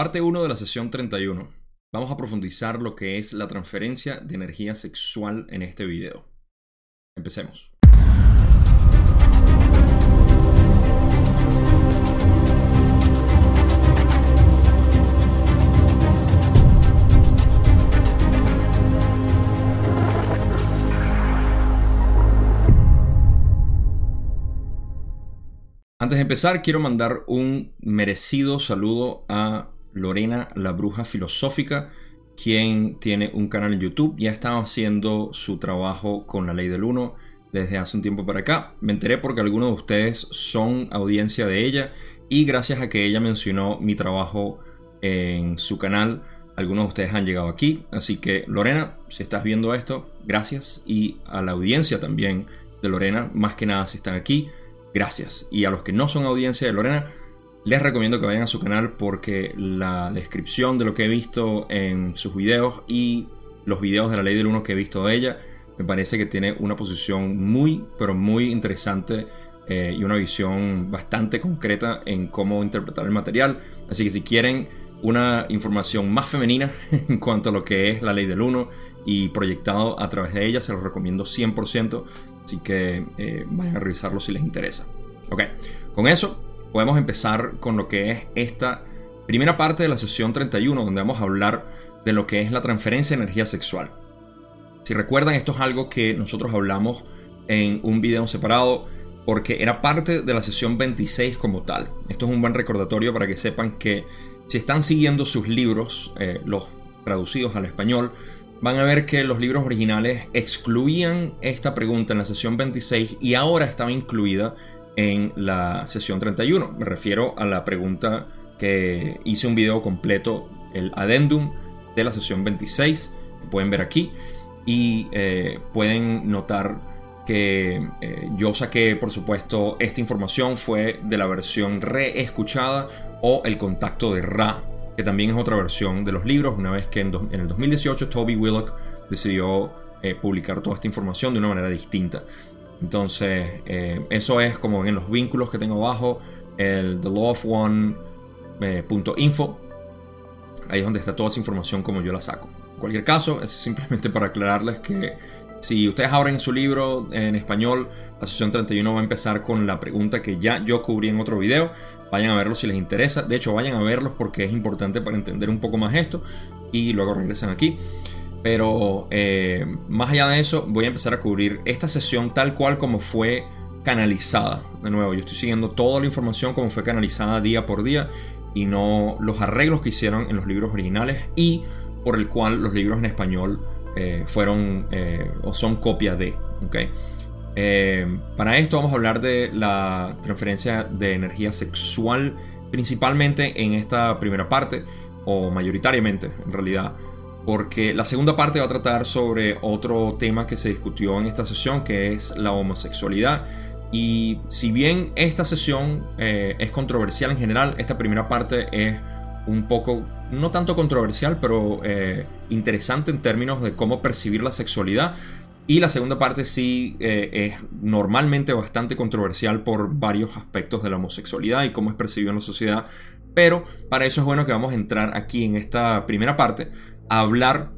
Parte 1 de la sesión 31. Vamos a profundizar lo que es la transferencia de energía sexual en este video. Empecemos. Antes de empezar, quiero mandar un merecido saludo a Lorena, la bruja filosófica, quien tiene un canal en YouTube y ha estado haciendo su trabajo con la ley del uno desde hace un tiempo para acá. Me enteré porque algunos de ustedes son audiencia de ella y gracias a que ella mencionó mi trabajo en su canal, algunos de ustedes han llegado aquí. Así que Lorena, si estás viendo esto, gracias. Y a la audiencia también de Lorena, más que nada si están aquí gracias. Y a los que no son audiencia de Lorena, les recomiendo que vayan a su canal porque la descripción de lo que he visto en sus videos y los videos de la ley del uno que he visto de ella, me parece que tiene una posición muy, pero muy interesante eh, y una visión bastante concreta en cómo interpretar el material. Así que si quieren una información más femenina en cuanto a lo que es la ley del uno y proyectado a través de ella, se los recomiendo 100%. Así que eh, vayan a revisarlo si les interesa. Ok, con eso podemos empezar con lo que es esta primera parte de la sesión 31, donde vamos a hablar de lo que es la transferencia de energía sexual. Si recuerdan, esto es algo que nosotros hablamos en un video separado porque era parte de la sesión 26 como tal. Esto es un buen recordatorio para que sepan que si están siguiendo sus libros, eh, los traducidos al español, van a ver que los libros originales excluían esta pregunta en la sesión 26 y ahora estaba incluida en la sesión 31. Me refiero a la pregunta que hice un video completo, el adendum de la sesión 26, pueden ver aquí y eh, pueden notar que eh, yo saqué, por supuesto, esta información fue de la versión reescuchada o el contacto de Ra que también es otra versión de los libros, una vez que en, el 2018 Toby Willock decidió eh, publicar toda esta información de una manera distinta. Entonces, eh, eso es como en los vínculos que tengo abajo, el thelawofone.info. Eh, Ahí es donde está toda esa información como yo la saco. En cualquier caso, es simplemente para aclararles que si ustedes abren su libro en español, la sesión 31 va a empezar con la pregunta que ya yo cubrí en otro video. Vayan a verlos si les interesa. De hecho, vayan a verlos porque es importante para entender un poco más esto. Y luego regresan aquí. Pero eh, más allá de eso, voy a empezar a cubrir esta sesión tal cual como fue canalizada. De nuevo, yo estoy siguiendo toda la información como fue canalizada día por día y no los arreglos que hicieron en los libros originales y por el cual los libros en español eh, fueron eh, o son copia de. ¿okay? Para esto vamos a hablar de la transferencia de energía sexual, principalmente en esta primera parte, o mayoritariamente en realidad, porque la segunda parte va a tratar sobre otro tema que se discutió en esta sesión, que es la homosexualidad. Y si bien esta sesión es controversial en general, esta primera parte es un poco, no tanto controversial, pero eh, interesante en términos de cómo percibir la sexualidad. Y la segunda parte sí eh, es normalmente bastante controversial por varios aspectos de la homosexualidad y cómo es percibido en la sociedad. Pero para eso es bueno que vamos a entrar aquí en esta primera parte hablar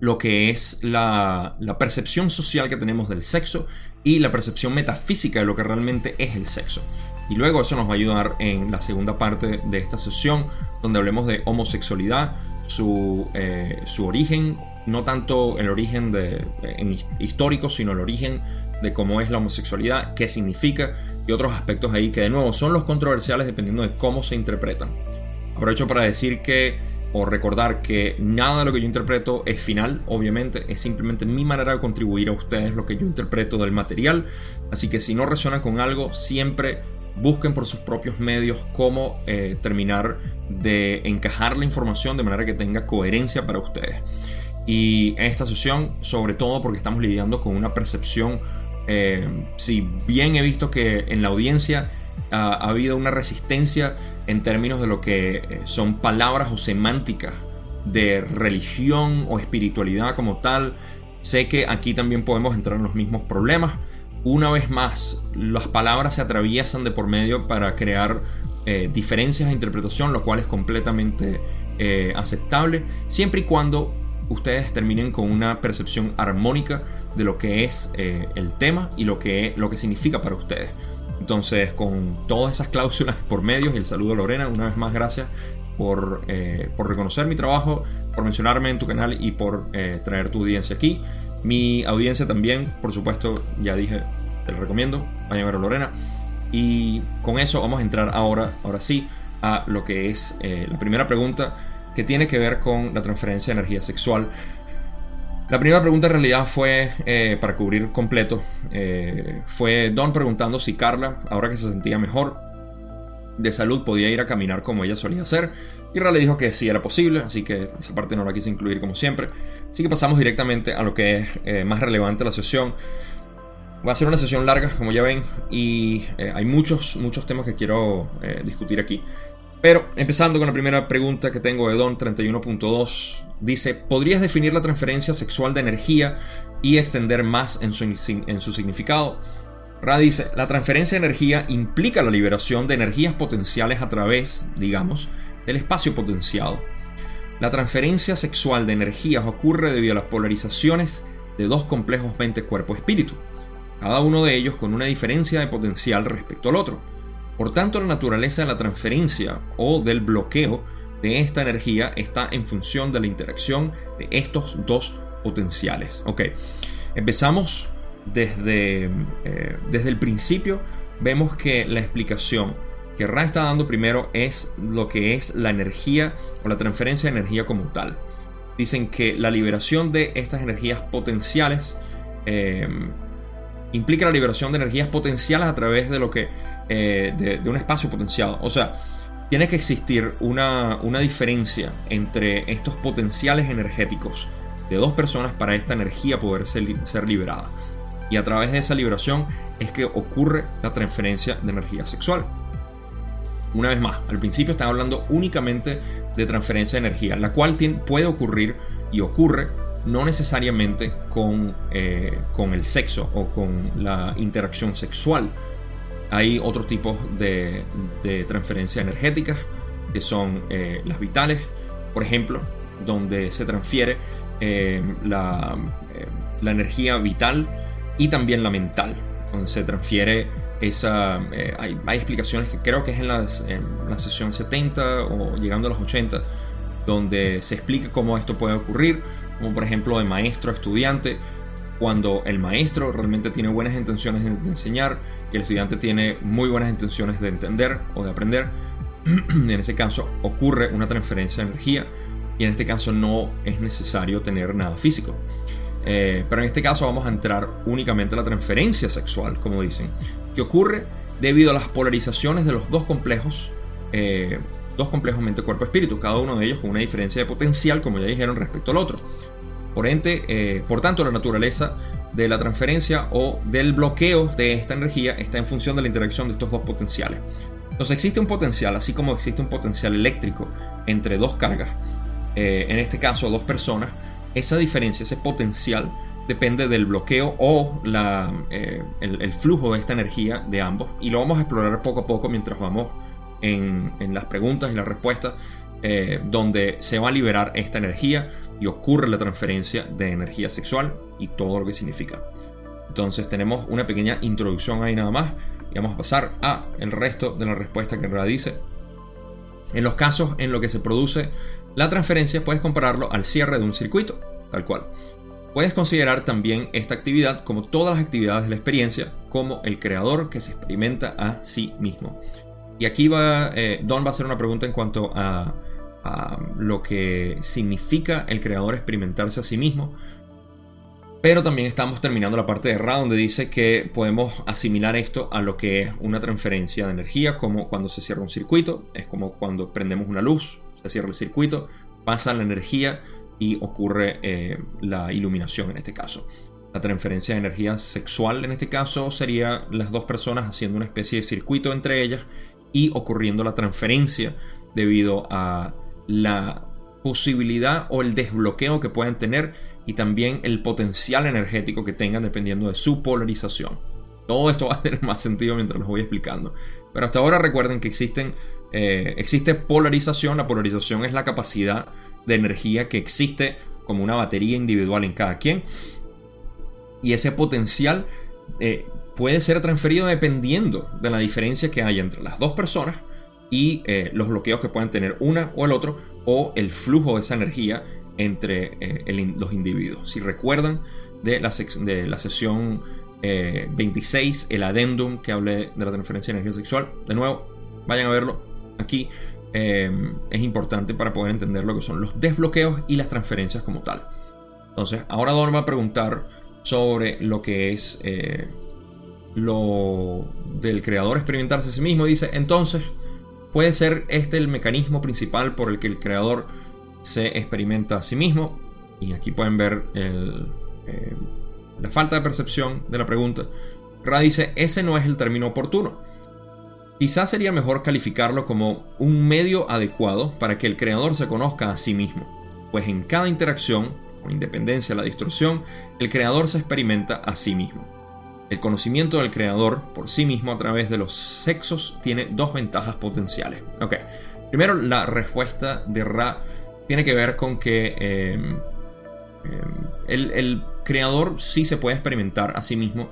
lo que es la, la, percepción social que tenemos del sexo y la percepción metafísica de lo que realmente es el sexo. Y luego eso nos va a ayudar en la segunda parte de esta sesión, donde hablemos de homosexualidad, su, eh, su origen, no tanto el origen de, histórico, sino el origen de cómo es la homosexualidad, qué significa y otros aspectos ahí que de nuevo son los controversiales dependiendo de cómo se interpretan. Aprovecho para decir que o recordar que nada de lo que yo interpreto es final, obviamente, es simplemente mi manera de contribuir a ustedes lo que yo interpreto del material. Así que si no resuena con algo, siempre busquen por sus propios medios cómo eh, terminar de encajar la información de manera que tenga coherencia para ustedes. Y en esta sesión, sobre todo porque estamos lidiando con una percepción, eh, si bien he visto que en la audiencia ha habido una resistencia en términos de lo que eh, son palabras o semánticas de religión o espiritualidad como tal, sé que aquí también podemos entrar en los mismos problemas una vez más, las palabras se atraviesan de por medio para crear eh, diferencias de interpretación, lo cual es completamente eh, aceptable, siempre y cuando ustedes terminen con una percepción armónica de lo que es el tema y lo que, lo que significa para ustedes. Entonces, con todas esas cláusulas por medios, el saludo a Lorena, una vez más gracias por, por reconocer mi trabajo, por mencionarme en tu canal y por traer tu audiencia aquí. Mi audiencia también, por supuesto, ya dije, te lo recomiendo, vayan a ver a Lorena. Y con eso vamos a entrar ahora, ahora sí, a lo que es eh, la primera pregunta que tiene que ver con la transferencia de energía sexual. La primera pregunta en realidad fue eh, para cubrir completo. Eh, fue Don preguntando si Carla, ahora que se sentía mejor de salud, podía ir a caminar como ella solía hacer. Y Ra le dijo que sí era posible, así que esa parte no la quise incluir como siempre. Así que pasamos directamente a lo que es más relevante la sesión. Va a ser una sesión larga, como ya ven, y eh, hay muchos, muchos temas que quiero eh, discutir aquí. Pero empezando con la primera pregunta que tengo de Don 31.2, dice, ¿podrías definir la transferencia sexual de energía y extender más en su, en su significado? Ra dice, la transferencia de energía implica la liberación de energías potenciales a través, digamos, del espacio potenciado. La transferencia sexual de energías ocurre debido a las polarizaciones de dos complejos mente-cuerpo-espíritu cada uno de ellos con una diferencia de potencial respecto al otro. Por tanto, la naturaleza de la transferencia o del bloqueo de esta energía está en función de la interacción de estos dos potenciales. Ok, empezamos desde, eh, desde el principio. Vemos que la explicación que Ra está dando primero es lo que es la energía o la transferencia de energía como tal. Dicen que la liberación de estas energías potenciales eh, implica la liberación de energías potenciales a través de lo que eh, de, un espacio potenciado. O sea, tiene que existir una, diferencia entre estos potenciales energéticos de dos personas para esta energía poder ser, ser liberada. Y a través de esa liberación es que ocurre la transferencia de energía sexual. Una vez más, al principio estaba hablando únicamente de transferencia de energía, la cual puede ocurrir y ocurre no necesariamente con, eh, con el sexo o con la interacción sexual. Hay otros tipos de, de transferencias energéticas que son eh, las vitales, por ejemplo, donde se transfiere eh, la, la, energía vital y también la mental, donde se transfiere esa... Hay, hay, explicaciones que creo que es en, las, en la sesión 70 o llegando a los 80, donde se explica cómo esto puede ocurrir como por ejemplo de maestro a estudiante, cuando el maestro realmente tiene buenas intenciones de, enseñar y el estudiante tiene muy buenas intenciones de entender o de aprender, en ese caso ocurre una transferencia de energía y en este caso no es necesario tener nada físico. Eh, pero en este caso vamos a entrar únicamente a la transferencia sexual, como dicen, que ocurre debido a las polarizaciones de los dos complejos, eh, dos complejos mente-cuerpo-espíritu, cada uno de ellos con una diferencia de potencial, como ya dijeron, respecto al otro. Por, ente, eh, por tanto, la naturaleza de la transferencia o del bloqueo de esta energía está en función de la interacción de estos dos potenciales. Entonces existe un potencial, así como existe un potencial eléctrico entre dos cargas, eh, en este caso dos personas, esa diferencia, ese potencial, depende del bloqueo o la, eh, el, el, flujo de esta energía de ambos. Y lo vamos a explorar poco a poco mientras vamos en, las preguntas y las respuestas, eh, donde se va a liberar esta energía y ocurre la transferencia de energía sexual y todo lo que significa. Entonces tenemos una pequeña introducción ahí nada más y vamos a pasar a el resto de la respuesta que dice. En los casos en los que se produce la transferencia puedes compararlo al cierre de un circuito, tal cual. Puedes considerar también esta actividad como todas las actividades de la experiencia, como el creador que se experimenta a sí mismo. Y aquí eh, Don va a hacer una pregunta en cuanto a, lo que significa el creador experimentarse a sí mismo. Pero también estamos terminando la parte de Ra donde dice que podemos asimilar esto a lo que es una transferencia de energía, como cuando se cierra un circuito, es como cuando prendemos una luz, se cierra el circuito, pasa la energía y ocurre eh, la iluminación en este caso. La transferencia de energía sexual en este caso sería las dos personas haciendo una especie de circuito entre ellas y ocurriendo la transferencia debido a la posibilidad o el desbloqueo que pueden tener y también el potencial energético que tengan dependiendo de su polarización. Todo esto va a tener más sentido mientras los voy explicando. Pero hasta ahora recuerden que existen Eh, existe polarización. La polarización es la capacidad de energía que existe como una batería individual en cada quien. Y ese potencial eh, puede ser transferido dependiendo de la diferencia que haya entre las dos personas y eh, los bloqueos que puedan tener una o el otro o el flujo de esa energía entre los individuos. Si recuerdan de la, de la sesión 26, el adendum que hablé de la transferencia de energía sexual, de nuevo, vayan a verlo aquí. Eh, es importante para poder entender lo que son los desbloqueos y las transferencias como tal. Entonces, ahora Don va a preguntar sobre lo que es eh, lo del creador experimentarse a sí mismo. Dice, entonces, ¿puede ser este el mecanismo principal por el que el creador se experimenta a sí mismo? Y aquí pueden ver eh, la falta de percepción de la pregunta. Ra dice, ese no es el término oportuno. Quizás sería mejor calificarlo como un medio adecuado para que el creador se conozca a sí mismo, pues en cada interacción, con independencia de la distorsión, el creador se experimenta a sí mismo. El conocimiento del creador por sí mismo a través de los sexos tiene dos ventajas potenciales. Ok, primero la respuesta de Ra tiene que ver con que em, em, el, el creador sí se puede experimentar a sí mismo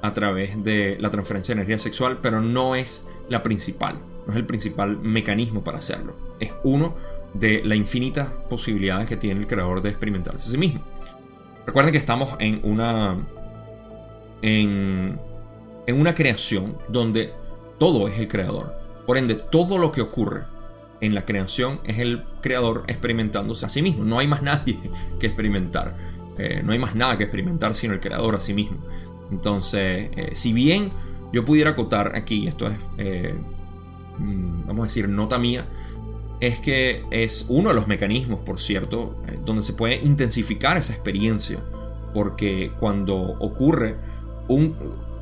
a través de la transferencia de energía sexual, pero no es la principal, no es el principal mecanismo para hacerlo. Es uno de las infinitas posibilidades que tiene el creador de experimentarse a sí mismo. Recuerden que estamos en una en, en una creación donde todo es el creador. Por ende, todo lo que ocurre en la creación es el creador experimentándose a sí mismo. No hay más nadie que experimentar. Eh, no hay más nada que experimentar sino el creador a sí mismo. Entonces, eh, si bien yo pudiera acotar aquí, esto es, eh, mm, vamos a decir, nota mía, es que es uno de los mecanismos, por cierto, eh, donde se puede intensificar esa experiencia. Porque cuando ocurre un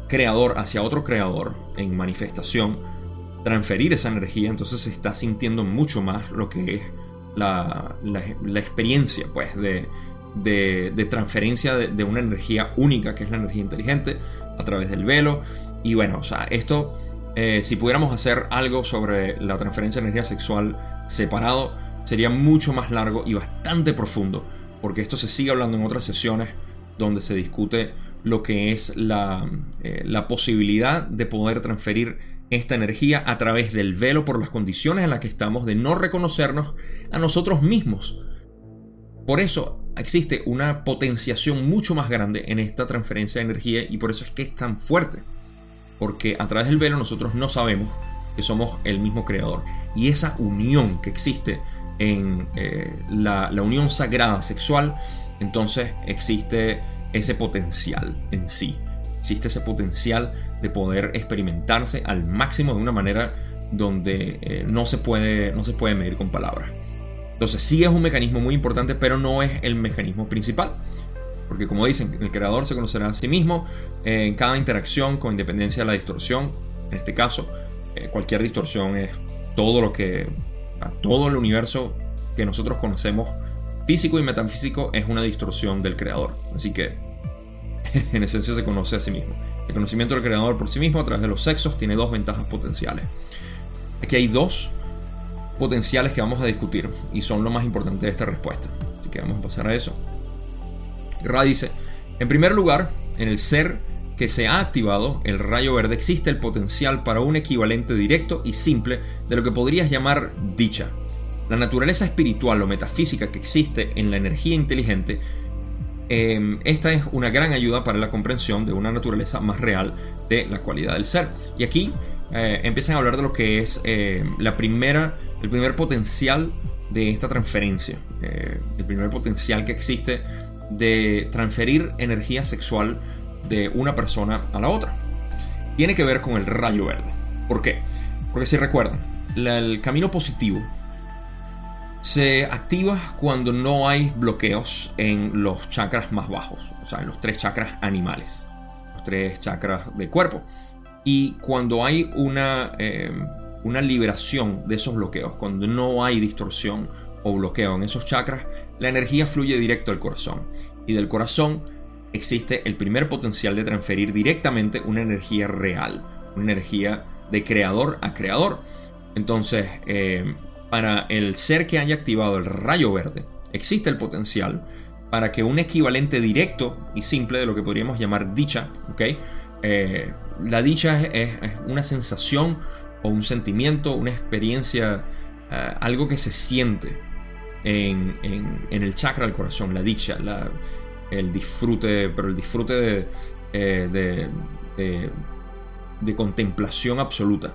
creador hacia otro creador en manifestación, transferir esa energía, entonces se está sintiendo mucho más lo que es la, experiencia, pues, de, de, transferencia de, una energía única, que es la energía inteligente, a través del velo. Y bueno, o sea, esto, eh, si pudiéramos hacer algo sobre la transferencia de energía sexual separado, sería mucho más largo y bastante profundo, porque esto se sigue hablando en otras sesiones donde se discute lo que es la, eh, la posibilidad de poder transferir esta energía a través del velo por las condiciones en las que estamos de no reconocernos a nosotros mismos. Por eso existe una potenciación mucho más grande en esta transferencia de energía y por eso es que es tan fuerte. Porque a través del velo nosotros no sabemos que somos el mismo creador. Y esa unión que existe en eh, la unión sagrada sexual, entonces existe ese potencial en sí. Existe ese potencial de poder experimentarse al máximo de una manera donde eh, no, se puede, no se puede medir con palabras. Entonces sí es un mecanismo muy importante, pero no es el mecanismo principal. Porque como dicen, el creador se conocerá a sí mismo en cada interacción con independencia de la distorsión. En este caso, eh, cualquier distorsión es todo lo que... Todo el universo que nosotros conocemos, físico y metafísico, es una distorsión del creador. Así que, en esencia, se conoce a sí mismo. El conocimiento del creador por sí mismo a través de los sexos tiene dos ventajas potenciales. Aquí hay dos potenciales que vamos a discutir y son lo más importante de esta respuesta. Así que vamos a pasar a eso. Ra dice, en primer lugar, en el ser que se ha activado, el rayo verde, existe el potencial para un equivalente directo y simple de lo que podrías llamar dicha. La naturaleza espiritual o metafísica que existe en la energía inteligente, em, esta es una gran ayuda para la comprensión de una naturaleza más real de la cualidad del ser. Y aquí eh, empiezan a hablar de lo que es eh, la primera el primer potencial de esta transferencia, eh, el primer potencial que existe de transferir energía sexual de una persona a la otra. Tiene que ver con el rayo verde. ¿Por qué? Porque si recuerdan, el camino positivo se activa cuando no hay bloqueos en los chakras más bajos, o sea, en los tres chakras animales, los tres chakras de cuerpo. Y cuando hay una... Eh, una liberación de esos bloqueos. Cuando no hay distorsión o bloqueo en esos chakras, la energía fluye directo al corazón. Y del corazón existe el primer potencial de transferir directamente una energía real, una energía de creador a creador. Entonces, eh, para el ser que haya activado el rayo verde, existe el potencial para que un equivalente directo y simple de lo que podríamos llamar dicha, ¿ok? Eh, la dicha es, una sensación o un sentimiento, una experiencia, eh, algo que se siente en, el chakra del corazón, la dicha, el disfrute, pero el disfrute de, de contemplación absoluta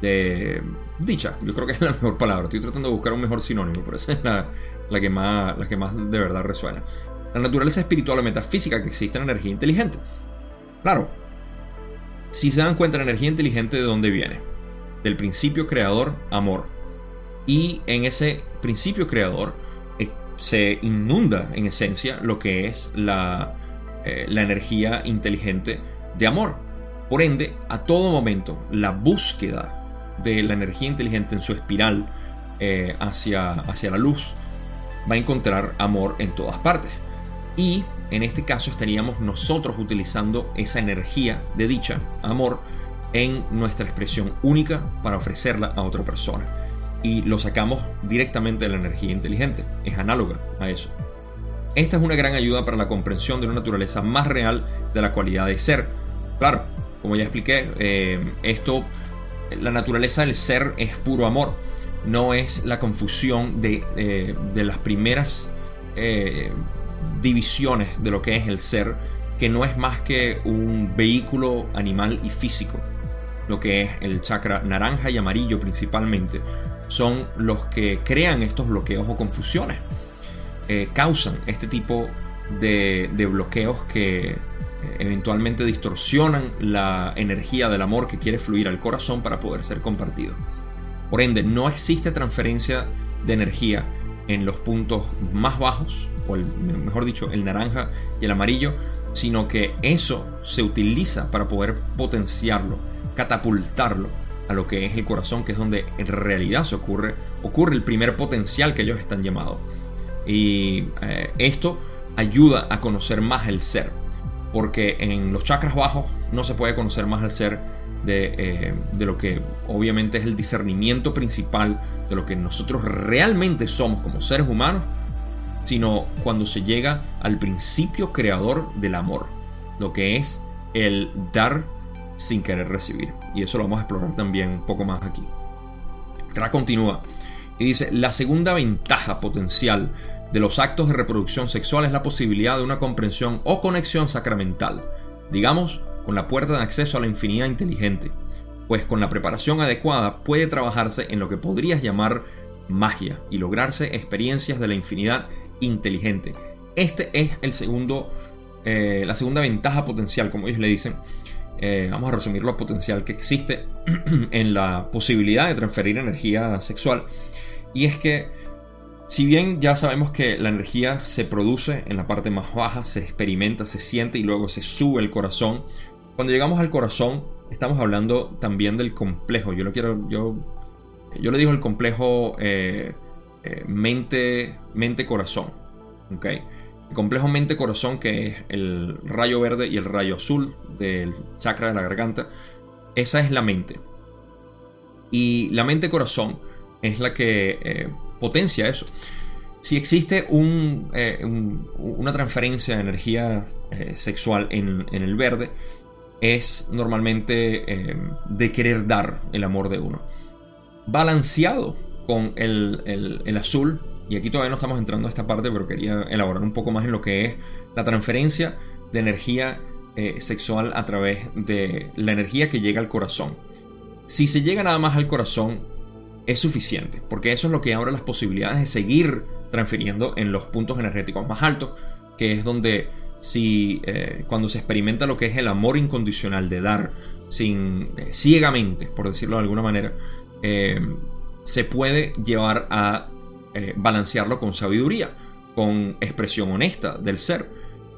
de dicha. Yo creo que es la mejor palabra. Estoy tratando de buscar un mejor sinónimo, pero esa es la, que, más, la que más de verdad resuena. La naturaleza espiritual o metafísica que existe en la energía inteligente. Claro, si se dan cuenta, la energía inteligente de dónde viene? Del principio creador, amor. Y en ese principio creador eh, se inunda en esencia lo que es la, eh, la energía inteligente de amor. Por ende, a todo momento, la búsqueda de la energía inteligente en su espiral eh, hacia, hacia la luz, va a encontrar amor en todas partes. Y en este caso estaríamos nosotros utilizando esa energía de dicha, amor, en nuestra expresión única para ofrecerla a otra persona. Y lo sacamos directamente de la energía inteligente. Es análoga a eso. Esta es una gran ayuda para la comprensión de una naturaleza más real de la cualidad de ser. Claro, como ya expliqué, eh, esto la naturaleza del ser es puro amor, no es la confusión de, eh, las primeras eh, divisiones de lo que es el ser, que no es más que un vehículo animal y físico. Lo que es el chakra naranja y amarillo principalmente, son los que crean estos bloqueos o confusiones. Eh, causan este tipo de bloqueos que eventualmente distorsionan la energía del amor que quiere fluir al corazón para poder ser compartido. Por ende, no existe transferencia de energía en los puntos más bajos, o mejor dicho, el naranja y el amarillo, sino que eso se utiliza para poder potenciarlo, catapultarlo a lo que es el corazón, que es donde en realidad ocurre, ocurre el primer potencial que ellos están llamados. Y eh, esto ayuda a conocer más el ser porque en los chakras bajos no se puede conocer más al ser eh, de, lo que obviamente es el discernimiento principal de lo que nosotros realmente somos como seres humanos, sino cuando se llega al principio creador del amor, lo que es el dar sin querer recibir. Y eso lo vamos a explorar también un poco más aquí. Ra continúa y dice, la segunda ventaja potencial de los actos de reproducción sexual es la posibilidad de una comprensión o conexión sacramental, digamos, con la puerta de acceso a la infinidad inteligente, pues con la preparación adecuada puede trabajarse en lo que podrías llamar magia y lograrse experiencias de la infinidad inteligente. Este es el segundo, eh, la segunda ventaja potencial, como ellos le dicen. Eh, vamos a resumir lo potencial que existe en la posibilidad de transferir energía sexual. Y es que si bien ya sabemos que la energía se produce en la parte más baja, se experimenta, se siente y luego se sube el corazón, cuando llegamos al corazón estamos hablando también del complejo. Yo lo quiero, yo, yo le digo el complejo eh, eh, mente, mente corazón, ¿ok? El complejo mente corazón que es el rayo verde y el rayo azul del chakra de la garganta, esa es la mente. Y la mente corazón es la que eh, potencia eso. Si existe eh, una transferencia de energía eh, sexual en, el verde, es normalmente eh, de querer dar el amor de uno. Balanceado con el, el, azul, y aquí todavía no estamos entrando a esta parte, pero quería elaborar un poco más en lo que es la transferencia de energía sexual a través de la energía que llega al corazón. Si se llega nada más al corazón, es suficiente, porque eso es lo que abre las posibilidades de seguir transfiriendo en los puntos energéticos más altos, que es donde si eh, cuando se experimenta lo que es el amor incondicional de dar sin eh, ciegamente, por decirlo de alguna manera, eh, se puede llevar a balancearlo con sabiduría, con expresión honesta del ser.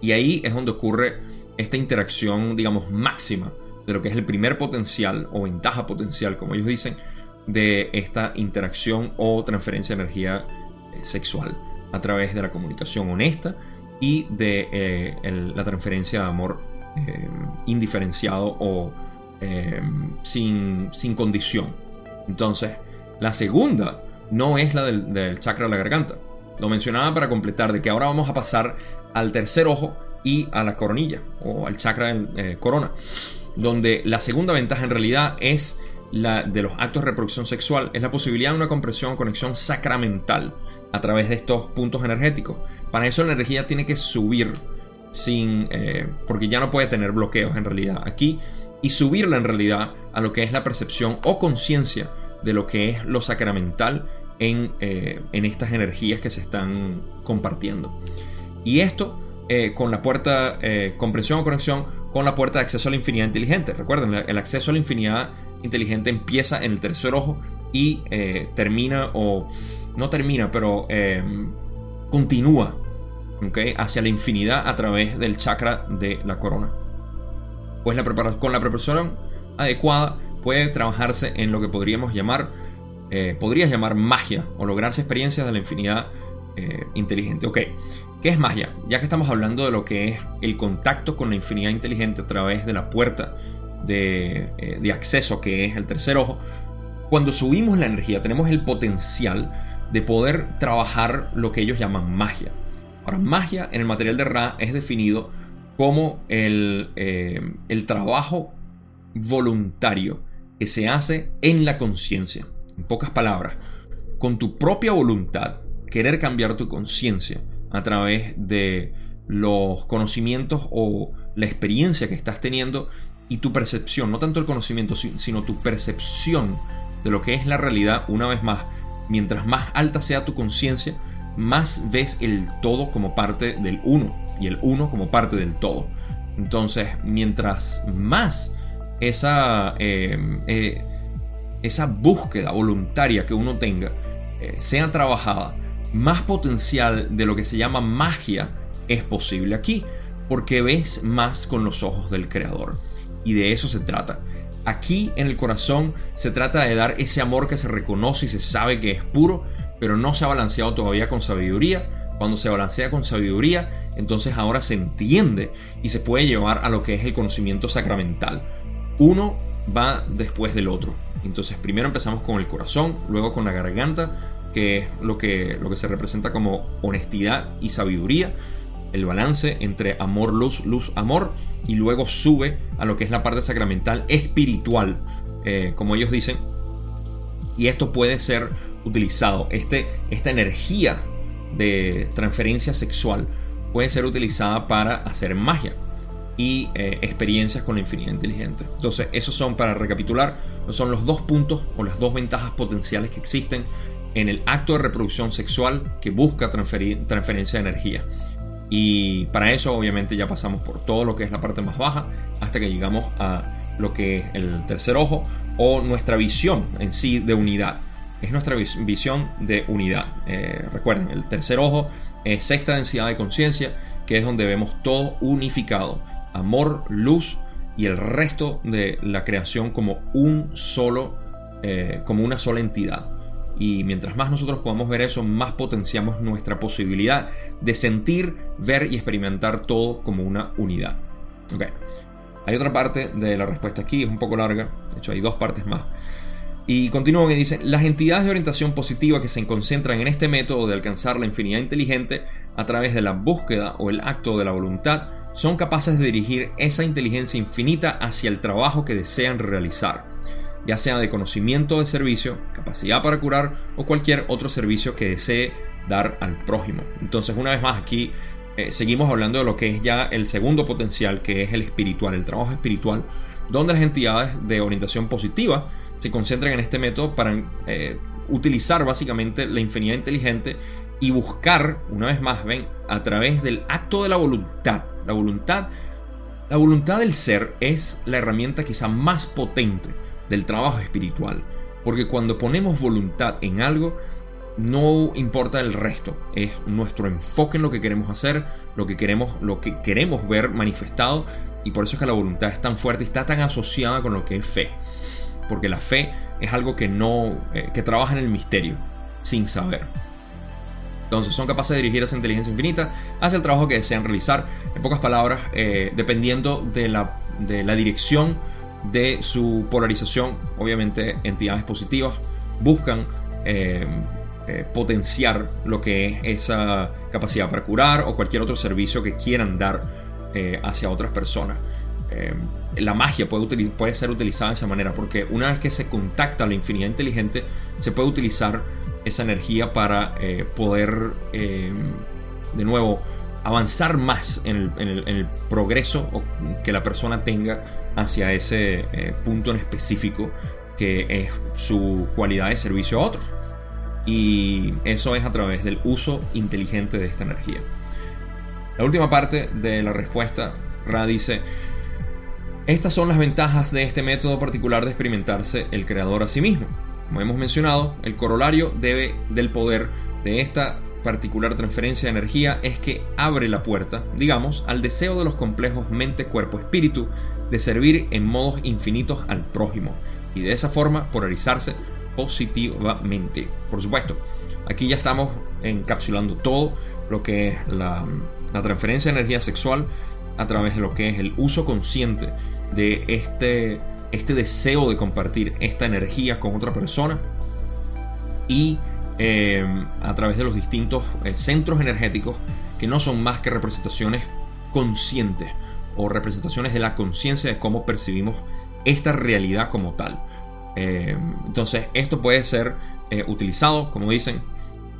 Y ahí es donde ocurre esta interacción, digamos, máxima de lo que es el primer potencial o ventaja potencial, como ellos dicen, de esta interacción o transferencia de energía eh, sexual a través de la comunicación honesta y de eh, la transferencia de amor eh, indiferenciado o sin, sin, condición. Entonces, La segunda no es la del, chakra de la garganta. Lo mencionaba para completar de que ahora vamos a pasar al tercer ojo y a la coronilla o al chakra del corona, donde la segunda ventaja en realidad es la de los actos de reproducción sexual, es la posibilidad de una compresión o conexión sacramental a través de estos puntos energéticos. Para eso la energía tiene que subir sin, eh, porque ya no puede tener bloqueos en realidad aquí y subirla en realidad a lo que es la percepción o conciencia de lo que es lo sacramental en, eh, en, estas energías que se están compartiendo. Y esto eh, con la puerta, comprensión o conexión con la puerta de acceso a la infinidad inteligente. Recuerden, el acceso a la infinidad inteligente empieza en el tercer ojo y termina o no termina, pero continúa hacia la infinidad a través del chakra de la corona. Pues la con la preparación adecuada puede trabajarse en lo que podríamos llamar, eh, podrías llamar magia o lograrse experiencias de la infinidad eh, inteligente. Ok, ¿qué es magia? Ya que estamos hablando de lo que es el contacto con la infinidad inteligente a través de la puerta de, eh, de acceso que es el tercer ojo, cuando subimos la energía tenemos el potencial de poder trabajar lo que ellos llaman magia. Ahora, magia en el material de Ra es definido como el, eh, el trabajo voluntario que se hace en la conciencia. En pocas palabras, con tu propia voluntad, querer cambiar tu conciencia a través de los conocimientos o la experiencia que estás teniendo y tu percepción, no tanto el conocimiento, sino tu percepción de lo que es la realidad, una vez más, mientras más alta sea tu conciencia, más ves el todo como parte del uno y el uno como parte del todo. Entonces, mientras más esa, em, eh, esa búsqueda voluntaria que uno tenga eh, sea trabajada, más potencial de lo que se llama magia es posible aquí, porque ves más con los ojos del creador. Y de eso se trata. Aquí en el corazón se trata de dar ese amor que se reconoce y se sabe que es puro, pero no se ha balanceado todavía con sabiduría. Cuando se balancea con sabiduría, entonces ahora se entiende y se puede llevar a lo que es el conocimiento sacramental. Uno va después del otro. Entonces primero empezamos con el corazón, luego con la garganta, que es lo que, lo que se representa como honestidad y sabiduría, el balance entre amor, luz, luz, amor, y luego sube a lo que es la parte sacramental espiritual, eh, como ellos dicen. Y esto puede ser utilizado, este, esta energía de transferencia sexual puede ser utilizada para hacer magia y eh, experiencias con la infinidad inteligente. Entonces, esos son, para recapitular, son los dos puntos o las dos ventajas potenciales que existen en el acto de reproducción sexual que busca transferir, transferencia de energía. Y para eso, obviamente, ya pasamos por todo lo que es la parte más baja hasta que llegamos a lo que es el tercer ojo o nuestra visión en sí de unidad es nuestra visión de unidad. Eh, recuerden, el tercer ojo es sexta densidad de conciencia, que es donde vemos todo unificado. Amor, luz y el resto de la creación como un solo, eh, como una sola entidad. Y mientras más nosotros podamos ver eso, más potenciamos nuestra posibilidad de sentir, ver y experimentar todo como una unidad. Ok. Hay otra parte de la respuesta aquí, es un poco larga. De hecho, hay dos partes más. Y continúan y dicen, las entidades de orientación positiva que se concentran en este método de alcanzar la infinidad inteligente a través de la búsqueda o el acto de la voluntad son capaces de dirigir esa inteligencia infinita hacia el trabajo que desean realizar, ya sea de conocimiento de servicio, capacidad para curar o cualquier otro servicio que desee dar al prójimo. Entonces, una vez más aquí eh, seguimos hablando de lo que es ya el segundo potencial, que es el espiritual, el trabajo espiritual, donde las entidades de orientación positiva se concentran en este método para eh, utilizar básicamente la infinidad inteligente y buscar, una vez más, ven, a través del acto de la voluntad. La voluntad, la voluntad del ser es la herramienta quizá más potente del trabajo espiritual. Porque cuando ponemos voluntad en algo, no importa el resto, es nuestro enfoque en lo que queremos hacer, lo que queremos, lo que queremos ver manifestado, y por eso es que la voluntad es tan fuerte y está tan asociada con lo que es fe porque la fe es algo que no, eh, que trabaja en el misterio, sin saber. Entonces son capaces de dirigir esa inteligencia infinita hacia el trabajo que desean realizar. En pocas palabras, eh, dependiendo de la, de la dirección de su polarización, obviamente entidades positivas buscan eh, eh, potenciar lo que es esa capacidad para curar o cualquier otro servicio que quieran dar eh, hacia otras personas. la magia puede, ser utilizada de esa manera porque una vez que se contacta la infinidad inteligente se puede utilizar esa energía para poder de nuevo avanzar más en el, progreso que la persona tenga hacia ese eh, punto en específico que es su cualidad de servicio a otros. Y eso es a través del uso inteligente de esta energía. La última parte de la respuesta, Ra dice, estas son las ventajas de este método particular de experimentarse el creador a sí mismo. Como hemos mencionado, el corolario debe del poder de esta particular transferencia de energía es que abre la puerta, digamos, al deseo de los complejos mente, cuerpo, espíritu de servir en modos infinitos al prójimo y de esa forma polarizarse positivamente. Por supuesto, aquí ya estamos encapsulando todo lo que es la, transferencia de energía sexual a través de lo que es el uso consciente de este, este deseo de compartir esta energía con otra persona y eh, a través de los distintos eh, centros energéticos que no son más que representaciones conscientes o representaciones de la conciencia de cómo percibimos esta realidad como tal. Eh, entonces, esto puede ser utilizado, como dicen,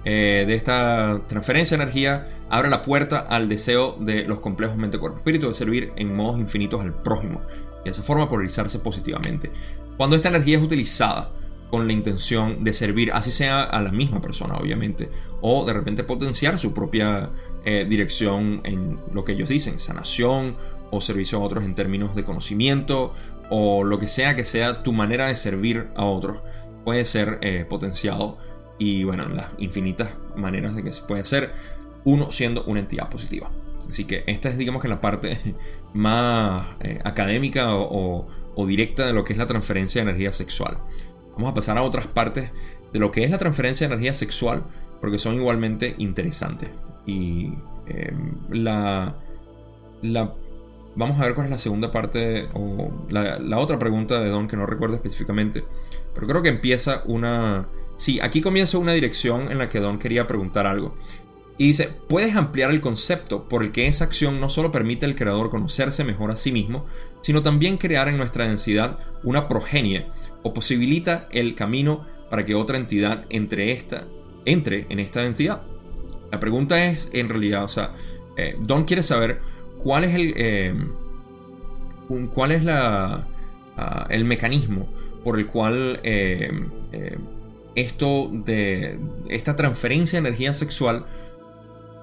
de esta transferencia de energía, abre la puerta al deseo de los complejos mente, cuerpo, espíritu de servir en modos infinitos al prójimo y de esa forma polarizarse positivamente. Cuando esta energía es utilizada con la intención de servir, así sea a la misma persona, obviamente, o de repente potenciar su propia eh, dirección en lo que ellos dicen, sanación o servicio a otros en términos de conocimiento o lo que sea que sea tu manera de servir a otros, puede ser eh, potenciado y bueno, las infinitas maneras de que se puede hacer, uno siendo una entidad positiva. Así que esta es digamos que la parte más eh, académica o directa de lo que es la transferencia de energía sexual. Vamos a pasar a otras partes de lo que es la transferencia de energía sexual, porque son igualmente interesantes. Y em, la, la, Vamos a ver cuál es la segunda parte, o la, la otra pregunta de Don que no recuerdo específicamente, pero creo que empieza una... Sí, aquí comienza una dirección en la que Don quería preguntar algo. Y dice, puedes ampliar el concepto por el que esa acción no solo permite al creador conocerse mejor a sí mismo, sino también crear en nuestra densidad una progenie o posibilita el camino para que otra entidad entre, esta, entre en esta densidad. La pregunta es, en realidad, o sea, eh, Don quiere saber cuál es el, eh, cuál es la, ah, el mecanismo por el cual eh, esto de esta transferencia de energía sexual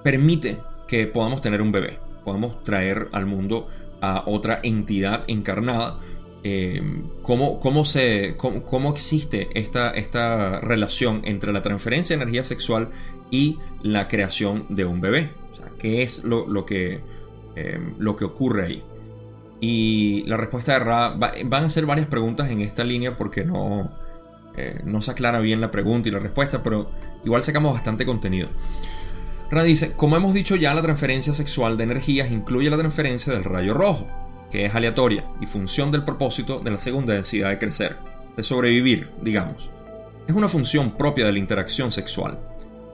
permite que podamos tener un bebé, podamos traer al mundo a otra entidad encarnada. Eh, ¿cómo, se, cómo, existe esta, esta, relación entre la transferencia de energía sexual y la creación de un bebé? ¿Qué es lo, que, eh, lo que ocurre ahí? Y la respuesta de Ra van a ser varias preguntas en esta línea porque no, eh, no se aclara bien la pregunta y la respuesta, pero igual sacamos bastante contenido. Ra dice, como hemos dicho ya, la transferencia sexual de energías incluye la transferencia del rayo rojo, que es aleatoria y función del propósito de la segunda densidad de crecer, de sobrevivir, digamos. Es una función propia de la interacción sexual.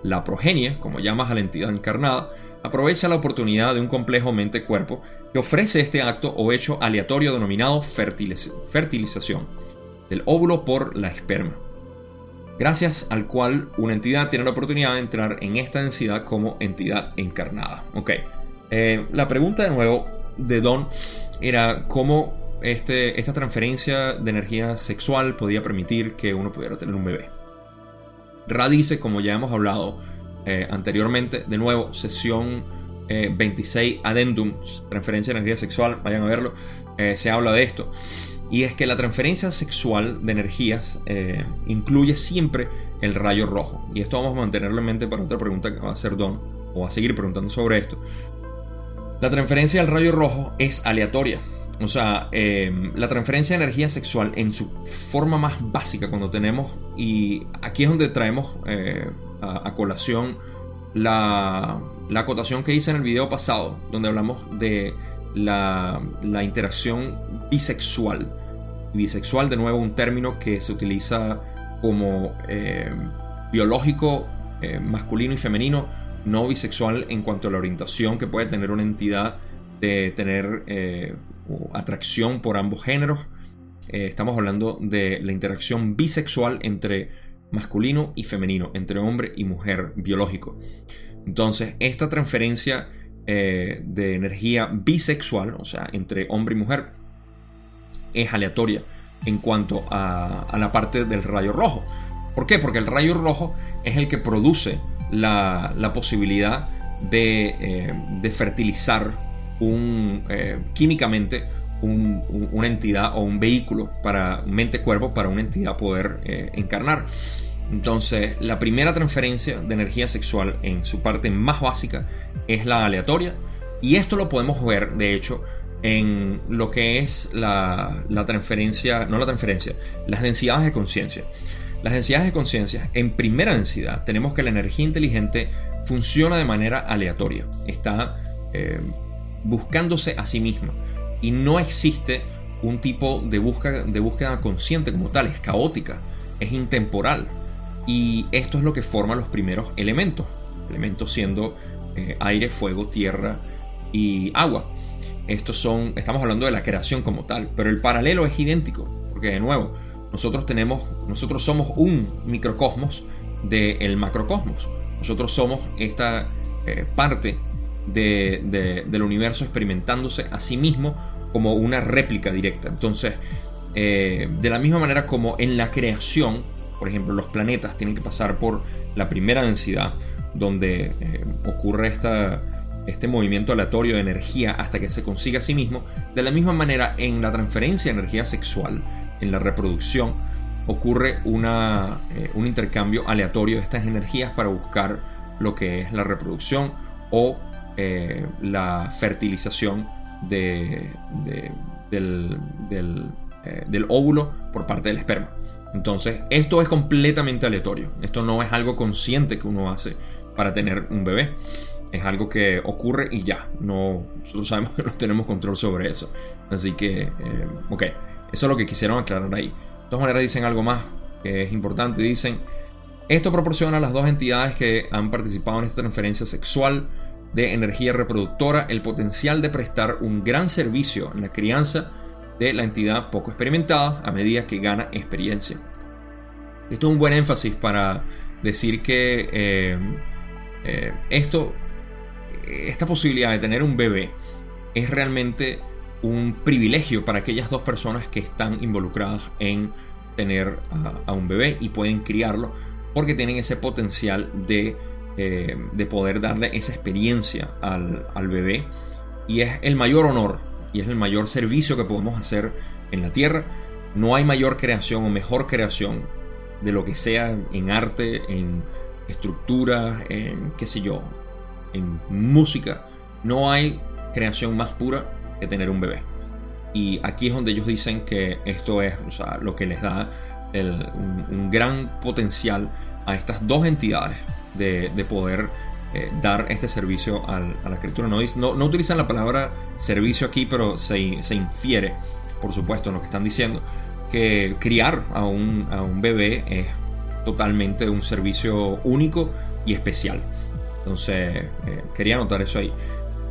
La progenie, como llamas a la entidad encarnada, aprovecha la oportunidad de un complejo mente-cuerpo que ofrece este acto o hecho aleatorio denominado fertilización, del óvulo por la esperma gracias al cual una entidad tiene la oportunidad de entrar en esta densidad como entidad encarnada. Ok, eh, la pregunta de nuevo de Don era cómo este, esta transferencia de energía sexual podía permitir que uno pudiera tener un bebé. Ra dice, como ya hemos hablado eh, anteriormente, de nuevo, sesión 26 eh, Addendum, transferencia de energía sexual, vayan a verlo, se habla de esto. Y es que la transferencia sexual de energías eh, incluye siempre el rayo rojo. Y esto vamos a mantenerlo en mente para otra pregunta que va a hacer Don, o va a seguir preguntando sobre esto. La transferencia del rayo rojo es aleatoria. O sea, em, la transferencia de energía sexual en su forma más básica cuando tenemos, y aquí es donde traemos eh, a, colación la, la acotación que hice en el video pasado, donde hablamos de la, interacción bisexual. Bisexual, de nuevo, un término que se utiliza como eh, biológico, eh, masculino y femenino, no bisexual en cuanto a la orientación que puede tener una entidad de tener eh, atracción por ambos géneros. estamos hablando de la interacción bisexual entre masculino y femenino, entre hombre y mujer biológico. Entonces, esta transferencia de energía bisexual, o sea, entre hombre y mujer, es aleatoria en cuanto a, la parte del rayo rojo. ¿Por qué? Porque el rayo rojo es el que produce la, posibilidad de, eh, fertilizar un, eh, químicamente una entidad o un vehículo para mente-cuerpo para una entidad poder eh, encarnar. Entonces, la primera transferencia de energía sexual en su parte más básica es la aleatoria. Y esto lo podemos ver, de hecho, en lo que es la, transferencia, no la transferencia, las densidades de conciencia. Las densidades de conciencia, en primera densidad, tenemos que la energía inteligente funciona de manera aleatoria, está eh, buscándose a sí misma. Y no existe un tipo de búsqueda, de búsqueda consciente como tal, es caótica, es intemporal. Y esto es lo que forma los primeros elementos, elementos siendo eh, aire, fuego, tierra y agua. Estos son, estamos hablando de la creación como tal, pero el paralelo es idéntico, porque de nuevo, nosotros tenemos, nosotros somos un microcosmos del macrocosmos. Nosotros somos esta eh, parte del universo experimentándose a sí mismo como una réplica directa. Entonces, eh, de la misma manera como en la creación, por ejemplo, los planetas tienen que pasar por la primera densidad, donde eh, ocurre esta, este movimiento aleatorio de energía hasta que se consiga a sí mismo, de la misma manera en la transferencia de energía sexual, en la reproducción, ocurre una, eh, un intercambio aleatorio de estas energías para buscar lo que es la reproducción o eh, la fertilización de, del, eh, del óvulo por parte del esperma. Entonces, esto es completamente aleatorio. Esto no es algo consciente que uno hace para tener un bebé es algo que ocurre y ya. No, nosotros sabemos que no tenemos control sobre eso. Así que, eh, ok, eso es lo que quisieron aclarar ahí. De todas maneras dicen algo más que es importante. Dicen, esto proporciona a las dos entidades que han participado en esta transferencia sexual de energía reproductora el potencial de prestar un gran servicio en la crianza de la entidad poco experimentada a medida que gana experiencia. Esto es un buen énfasis para decir que eh, eh, esto esta posibilidad de tener un bebé es realmente un privilegio para aquellas dos personas que están involucradas en tener a, un bebé y pueden criarlo porque tienen ese potencial de, eh, poder darle esa experiencia al, al bebé y es el mayor honor y es el mayor servicio que podemos hacer en la tierra. No hay mayor creación o mejor creación de lo que sea en arte, en estructura, en qué sé yo, en música, no hay creación más pura que tener un bebé. Y aquí es donde ellos dicen que esto es lo que les da un, gran potencial a estas dos entidades de, poder eh, dar este servicio a la criatura. No, no, utilizan la palabra servicio aquí, pero se, infiere, por supuesto, en lo que están diciendo, que criar a un, a un bebé es totalmente un servicio único y especial. Entonces, eh, quería anotar eso ahí.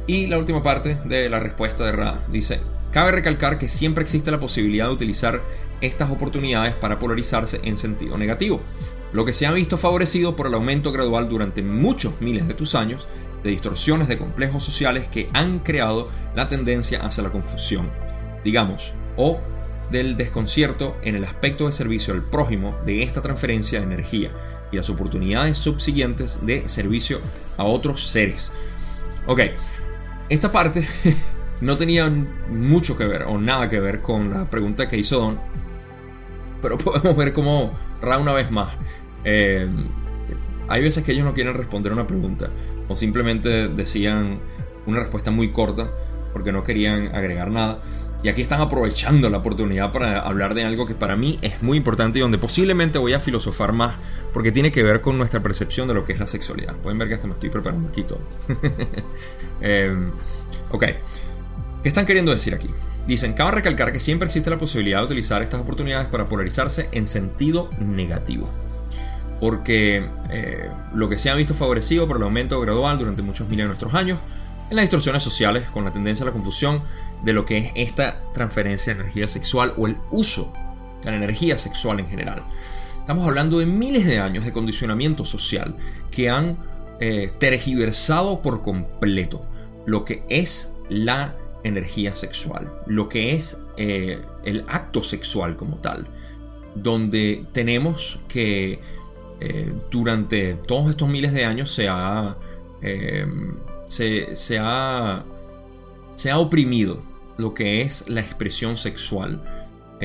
Y la última parte de la respuesta de Ra dice, cabe recalcar que siempre existe la posibilidad de utilizar estas oportunidades para polarizarse en sentido negativo, lo que se ha visto favorecido por el aumento gradual durante muchos miles de tus años de distorsiones de complejos sociales que han creado la tendencia hacia la confusión, digamos, o del desconcierto en el aspecto de servicio al prójimo de esta transferencia de energía, y las oportunidades subsiguientes de servicio a otros seres. Ok, esta parte no tenía mucho que ver o nada que ver con la pregunta que hizo Don, pero podemos ver cómo Ra una vez más. Eh, hay veces que ellos no quieren responder una pregunta o simplemente decían una respuesta muy corta porque no querían agregar nada. Y aquí están aprovechando la oportunidad para hablar de algo que para mí es muy importante y donde posiblemente voy a filosofar más porque tiene que ver con nuestra percepción de lo que es la sexualidad. Pueden ver que hasta me estoy preparando aquí todo. Em, ok, ¿qué están queriendo decir aquí? Dicen, cabe recalcar que siempre existe la posibilidad de utilizar estas oportunidades para polarizarse en sentido negativo. Porque eh, lo que se ha visto favorecido por el aumento gradual durante muchos miles de nuestros años en las distorsiones sociales con la tendencia a la confusión de lo que es esta transferencia de energía sexual o el uso de la energía sexual en general. Estamos hablando de miles de años de condicionamiento social que han eh, tergiversado por completo lo que es la energía sexual, lo que es eh, el acto sexual como tal, donde tenemos que eh, durante todos estos miles de años se ha, se, ha, se ha oprimido lo que es la expresión sexual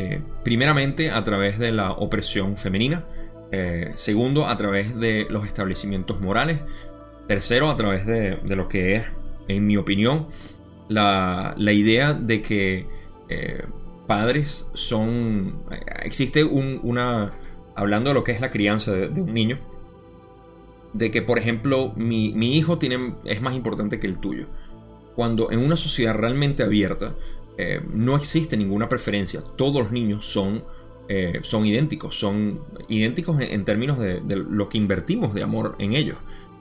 eh, primeramente a través de la opresión femenina, eh, segundo a través de los establecimientos morales, tercero a través de, lo que es, en mi opinión, la, idea de que eh, padres son... Existe una... Hablando de lo que es la crianza de, un niño, de que, por ejemplo, mi, mi hijo tiene, es más importante que el tuyo. Cuando en una sociedad realmente abierta, eh, no existe ninguna preferencia. Todos los niños son, eh, son idénticos, son idénticos en, términos de, lo que invertimos de amor en ellos.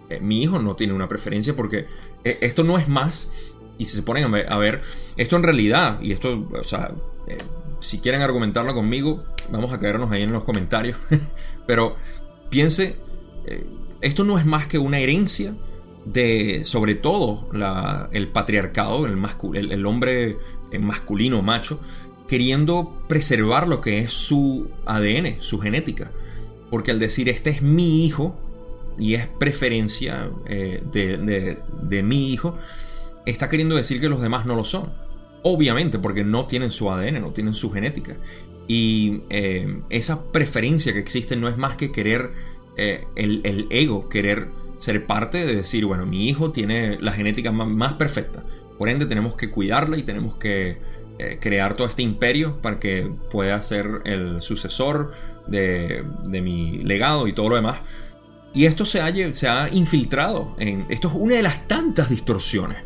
Eh, mi hijo no tiene una preferencia porque esto no es más. Y si se ponen a ver, esto en realidad, y esto, o sea, si quieren argumentarlo conmigo, vamos a caernos ahí en los comentarios. Pero piense, esto no es más que una herencia de, sobre todo, el patriarcado, el, el hombre eh, masculino, macho, queriendo preservar lo que es su ADN, su genética. Porque al decir este es mi hijo y es preferencia eh, de, mi hijo, está queriendo decir que los demás no lo son. Obviamente, porque no tienen su ADN, no tienen su genética. Y eh, esa preferencia que existe no es más que querer el, ego, querer ser parte de decir, bueno, mi hijo tiene la genética más perfecta. Por ende tenemos que cuidarla y tenemos que eh, crear todo este imperio para que pueda ser el sucesor de, mi legado y todo lo demás. Y esto se ha, se ha infiltrado en... Esto es una de las tantas distorsiones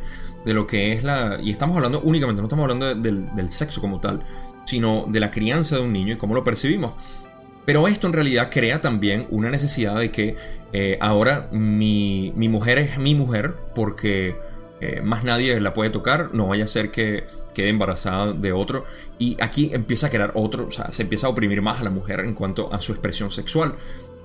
de lo que es la... Y estamos hablando únicamente, no estamos hablando del, sexo como tal, sino de la crianza de un niño y cómo lo percibimos. Pero esto en realidad crea también una necesidad de que eh, ahora mi, mi, mujer es mi mujer porque eh, más nadie la puede tocar, no vaya a ser que quede embarazada de otro. Y aquí empieza a crear otro, o sea, se empieza a oprimir más a la mujer en cuanto a su expresión sexual.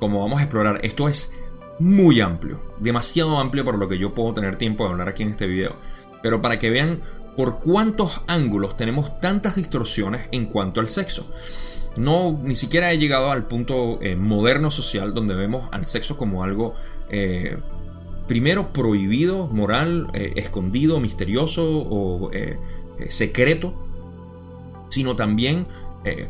Como vamos a explorar, esto es muy amplio, demasiado amplio para lo que yo puedo tener tiempo de hablar aquí en este video. Pero para que vean por cuántos ángulos tenemos tantas distorsiones en cuanto al sexo. No, ni siquiera he llegado al punto eh, moderno social donde vemos al sexo como algo eh, primero prohibido, moral, eh, escondido, misterioso o secreto, sino también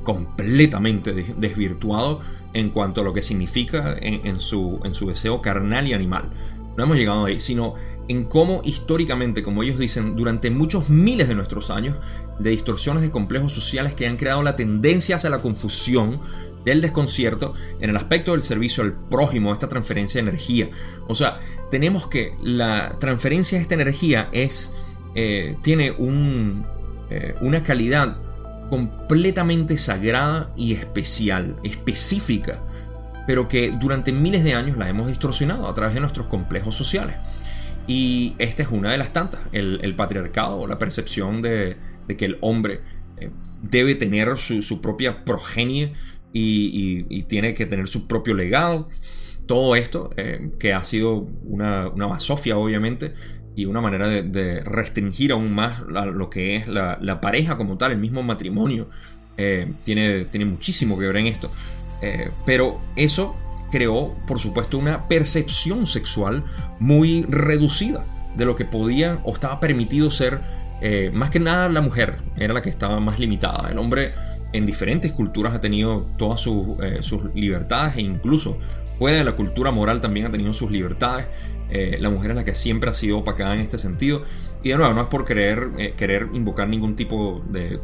completamente desvirtuado en cuanto a lo que significa en, su, en su deseo carnal y animal. No hemos llegado ahí, sino en cómo históricamente, como ellos dicen, durante muchos miles de nuestros años, de distorsiones de complejos sociales que han creado la tendencia hacia la confusión, del desconcierto en el aspecto del servicio al prójimo, esta transferencia de energía. O sea, tenemos que la transferencia de esta energía es, eh, tiene un, eh, una calidad completamente sagrada y especial, específica, pero que durante miles de años la hemos distorsionado a través de nuestros complejos sociales. Y esta es una de las tantas, el, patriarcado, la percepción de, que el hombre eh, debe tener su, su propia progenie, y, tiene que tener su propio legado. Todo esto, eh, que ha sido una, una basofia obviamente, y una manera de, restringir aún más lo que es la, pareja como tal, el mismo matrimonio, eh, tiene, tiene muchísimo que ver en esto. Pero eso creó, por supuesto, una percepción sexual muy reducida de lo que podía o estaba permitido ser. Más que nada la mujer era la que estaba más limitada. El hombre en diferentes culturas ha tenido todas eh, sus, libertades e incluso fuera de la cultura moral también ha tenido sus libertades. Eh, la mujer es la que siempre ha sido opacada en este sentido. Y de nuevo, no es por querer, eh, querer invocar ningún tipo de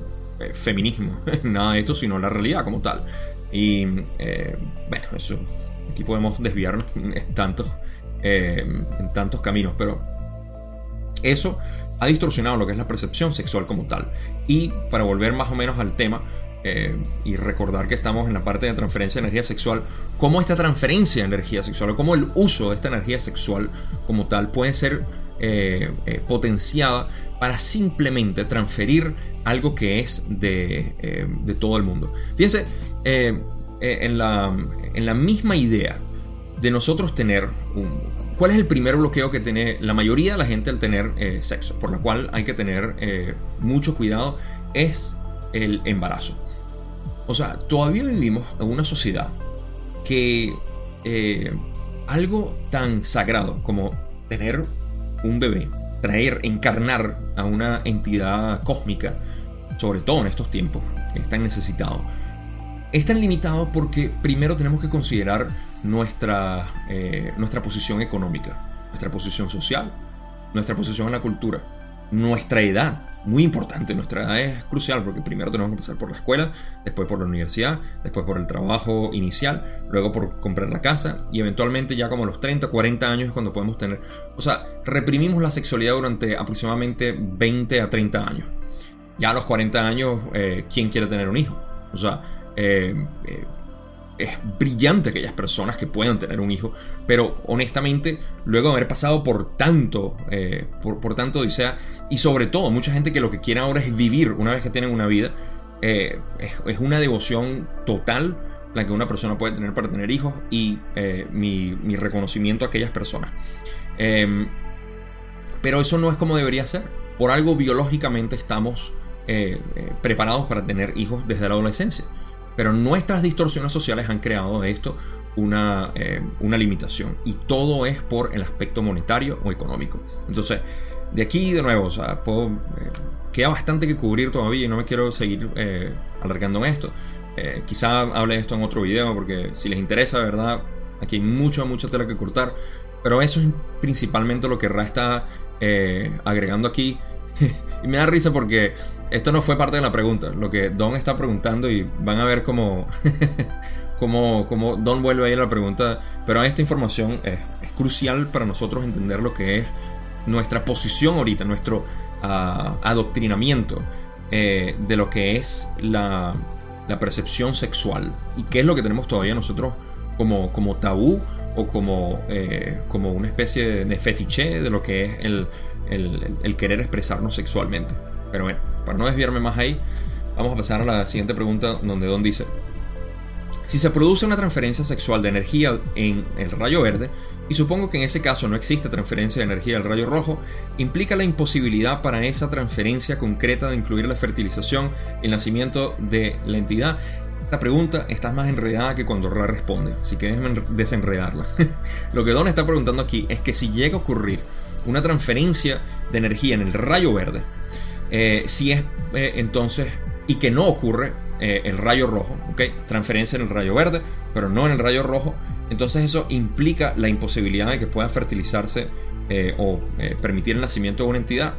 feminismo, nada de esto, sino la realidad como tal. Y bueno, eso, aquí podemos desviarnos en tantos, en tantos caminos, pero eso ha distorsionado lo que es la percepción sexual como tal. Y para volver más o menos al tema, eh, y recordar que estamos en la parte de transferencia de energía sexual, cómo esta transferencia de energía sexual o cómo el uso de esta energía sexual como tal puede ser eh, eh, potenciada para simplemente transferir algo que es de, de todo el mundo. Fíjense, en, la, en la misma idea de nosotros tener un, ¿Cuál es el primer bloqueo que tiene la mayoría de la gente al tener sexo? Por lo cual hay que tener mucho cuidado. Es el embarazo. O sea, todavía vivimos en una sociedad que eh, algo tan sagrado como tener un bebé, traer, encarnar a una entidad cósmica, sobre todo en estos tiempos que es tan necesitado, es tan limitado porque primero tenemos que considerar nuestra, eh, nuestra posición económica, nuestra posición social, nuestra posición en la cultura, nuestra edad, muy importante. Nuestra edad es crucial porque primero tenemos que pasar por la escuela, después por la universidad, después por el trabajo inicial, luego por comprar la casa y eventualmente ya como los 30, 40 años es cuando podemos tener... O sea, reprimimos la sexualidad durante aproximadamente 20 a 30 años. Ya a los 40 años, eh, ¿quién quiere tener un hijo? O sea, eh, eh, es brillante aquellas personas que puedan tener un hijo, pero honestamente, luego de haber pasado por tanto, eh, por, tanto odisea, y sobre todo mucha gente que lo que quiere ahora es vivir una vez que tienen una vida, eh, es, una devoción total la que una persona puede tener para tener hijos y eh, mi, reconocimiento a aquellas personas. Em, pero eso no es como debería ser. Por algo biológicamente estamos preparados para tener hijos desde la adolescencia. Pero nuestras distorsiones sociales han creado de esto una, eh, una limitación. Y todo es por el aspecto monetario o económico. Entonces, de aquí de nuevo, o sea, puedo, eh, queda bastante que cubrir todavía y no me quiero seguir eh, alargando en esto. quizá hable de esto en otro video porque si les interesa, ¿verdad? Aquí hay mucha, mucha tela que cortar. Pero eso es principalmente lo que Ra está agregando aquí. y me da risa porque esto no fue parte de la pregunta. Lo que Don está preguntando y van a ver cómo, cómo, Don vuelve a ir a la pregunta. Pero esta información es, crucial para nosotros entender lo que es nuestra posición ahorita, nuestro ah, adoctrinamiento eh, de lo que es la, percepción sexual y qué es lo que tenemos todavía nosotros como, como tabú o como, eh, como una especie de fetiche de lo que es el, el, querer expresarnos sexualmente. Pero bueno, para no desviarme más ahí, vamos a pasar a la siguiente pregunta donde Don dice, si se produce una transferencia sexual de energía en el rayo verde, y supongo que en ese caso no existe transferencia de energía del rayo rojo, implica la imposibilidad para esa transferencia concreta de incluir la fertilización el nacimiento de la entidad. Esta pregunta está más enredada que cuando Ra responde, así que desenredarla. Lo que Don está preguntando aquí es que si llega a ocurrir una transferencia de energía en el rayo verde, eh, si es eh, entonces, y que no ocurre eh, el rayo rojo, ¿ok? Transferencia en el rayo verde, pero no en el rayo rojo, entonces eso implica la imposibilidad de que pueda fertilizarse o permitir el nacimiento de una entidad.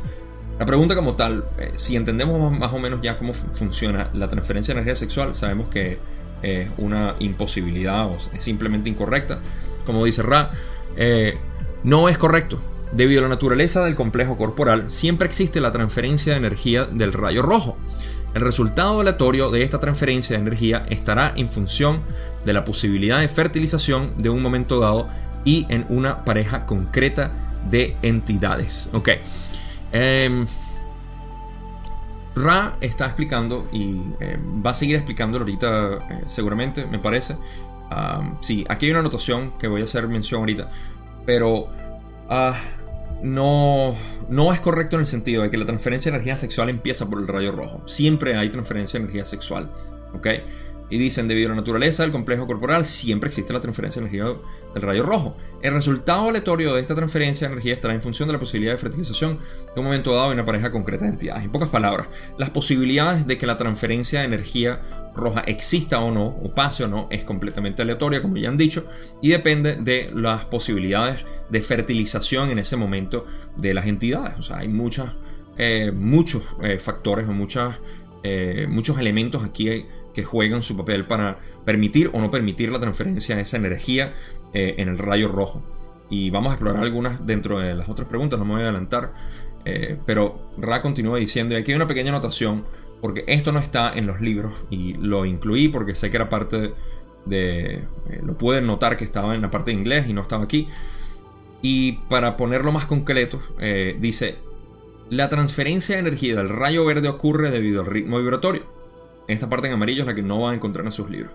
La pregunta como tal, si entendemos más o menos ya cómo funciona la transferencia de energía sexual, sabemos que es una imposibilidad o es simplemente incorrecta. Como dice Ra, no es correcto. Debido a la naturaleza del complejo corporal, siempre existe la transferencia de energía del rayo rojo. El resultado aleatorio de esta transferencia de energía estará en función de la posibilidad de fertilización de un momento dado y en una pareja concreta de entidades. Ok. Em, Ra está explicando y eh, va a seguir explicándolo ahorita eh, seguramente, me parece. sí, aquí hay una anotación que voy a hacer mención ahorita. Pero ah, no, no es correcto en el sentido de que la transferencia de energía sexual empieza por el rayo rojo. Siempre hay transferencia de energía sexual. ¿Ok? Y dicen, debido a la naturaleza del complejo corporal, siempre existe la transferencia de energía del rayo rojo. El resultado aleatorio de esta transferencia de energía estará en función de la posibilidad de fertilización de un momento dado en una pareja concreta de entidades. En pocas palabras, las posibilidades de que la transferencia de energía roja exista o no, o pase o no, es completamente aleatoria, como ya han dicho, y depende de las posibilidades de fertilización en ese momento de las entidades. O sea, hay muchas, eh, muchos eh, factores o muchas, eh, muchos elementos aquí que juegan su papel para permitir o no permitir la transferencia de esa energía eh, en el rayo rojo. Y vamos a explorar algunas dentro de las otras preguntas, no me voy a adelantar. Eh, pero Ra continúa diciendo, y aquí hay una pequeña anotación, porque esto no está en los libros y lo incluí porque sé que era parte de... Eh, lo pueden notar que estaba en la parte de inglés y no estaba aquí. Y para ponerlo más concreto, dice, la transferencia de energía del rayo verde ocurre debido al ritmo vibratorio. Esta parte en amarillo es la que no va a encontrar en sus libros.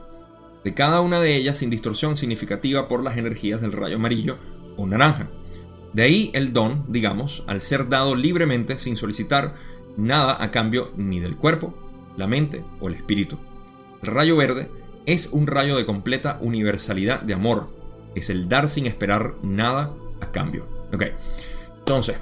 De cada una de ellas sin distorsión significativa por las energías del rayo amarillo o naranja. De ahí el don, digamos, al ser dado libremente sin solicitar nada a cambio ni del cuerpo, la mente o el espíritu. El rayo verde es un rayo de completa universalidad de amor. Es el dar sin esperar nada a cambio. Ok. Entonces,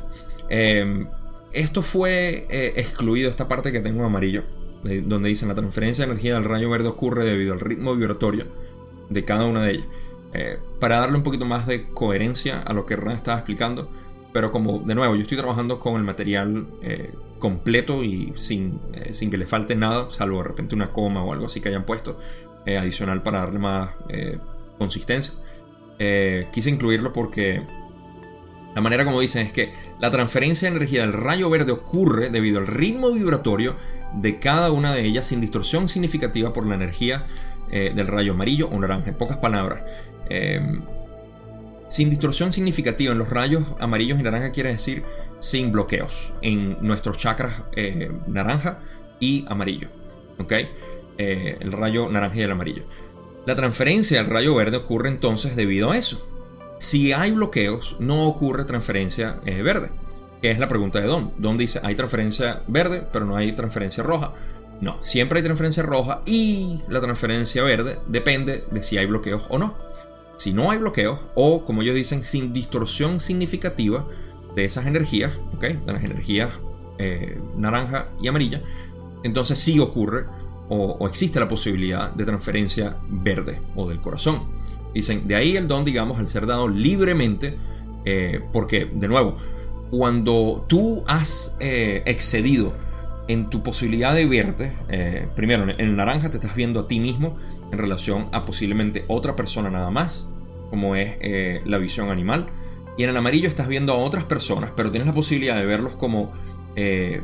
em, esto fue eh, excluido, esta parte que tengo en amarillo, donde dice la transferencia de energía del rayo verde ocurre debido al ritmo vibratorio de cada una de ellas. Eh, para darle un poquito más de coherencia a lo que Ran estaba explicando. Pero como, de nuevo, yo estoy trabajando con el material eh, completo y sin, eh, sin, que le falte nada, salvo de repente una coma o algo así que hayan puesto adicional para darle más consistencia. quise incluirlo porque la manera como dicen es que la transferencia de energía del rayo verde ocurre debido al ritmo vibratorio de cada una de ellas sin distorsión significativa por la energía del rayo amarillo o naranja. En pocas palabras, Em, sin distorsión significativa en los rayos amarillos y naranja quiere decir sin bloqueos en nuestros chakras eh, naranja y amarillo. ¿Ok? Eh, el rayo naranja y el amarillo. La transferencia del rayo verde ocurre entonces debido a eso. Si hay bloqueos, no ocurre transferencia eh, verde. Que es la pregunta de Don. Don dice, hay transferencia verde, pero no hay transferencia roja. No, siempre hay transferencia roja y la transferencia verde depende de si hay bloqueos o no. Si no hay bloqueos, o como ellos dicen, sin distorsión significativa de esas energías, de las energías eh, naranja y amarilla, entonces sí ocurre o, existe la posibilidad de transferencia verde o del corazón. Dicen, de ahí el don, digamos, al ser dado libremente, eh, porque, de nuevo, cuando tú has eh, excedido en tu posibilidad de verte, primero en el naranja te estás viendo a ti mismo en relación a posiblemente otra persona nada más, como es eh, la visión animal. Y en el amarillo estás viendo a otras personas, pero tienes la posibilidad de verlos como eh,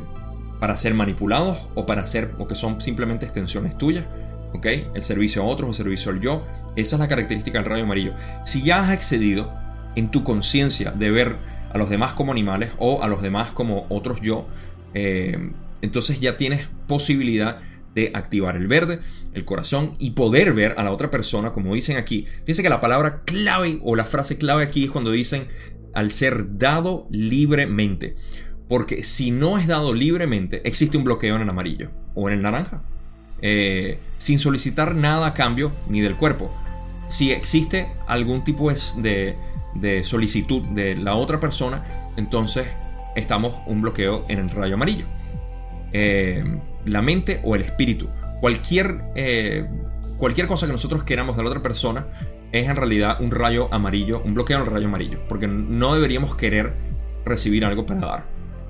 para ser manipulados o para ser o que son simplemente extensiones tuyas. ¿ok? El servicio a otros o servicio al yo. Esa es la característica del rayo amarillo. Si ya has excedido en tu conciencia de ver a los demás como animales o a los demás como otros yo, eh, entonces ya tienes posibilidad de activar el verde, el corazón y poder ver a la otra persona, como dicen aquí. Fíjense que la palabra clave o la frase clave aquí es cuando dicen al ser dado libremente. Porque si no es dado libremente, existe un bloqueo en el amarillo o en el naranja. Eh, sin solicitar nada a cambio ni del cuerpo. Si existe algún tipo de, de solicitud de la otra persona, entonces estamos un bloqueo en el rayo amarillo. Eh, la mente o el espíritu. Cualquier, eh, cualquier cosa que nosotros queramos de la otra persona es en realidad un rayo amarillo, un bloqueo en el rayo amarillo, porque no deberíamos querer recibir algo para dar.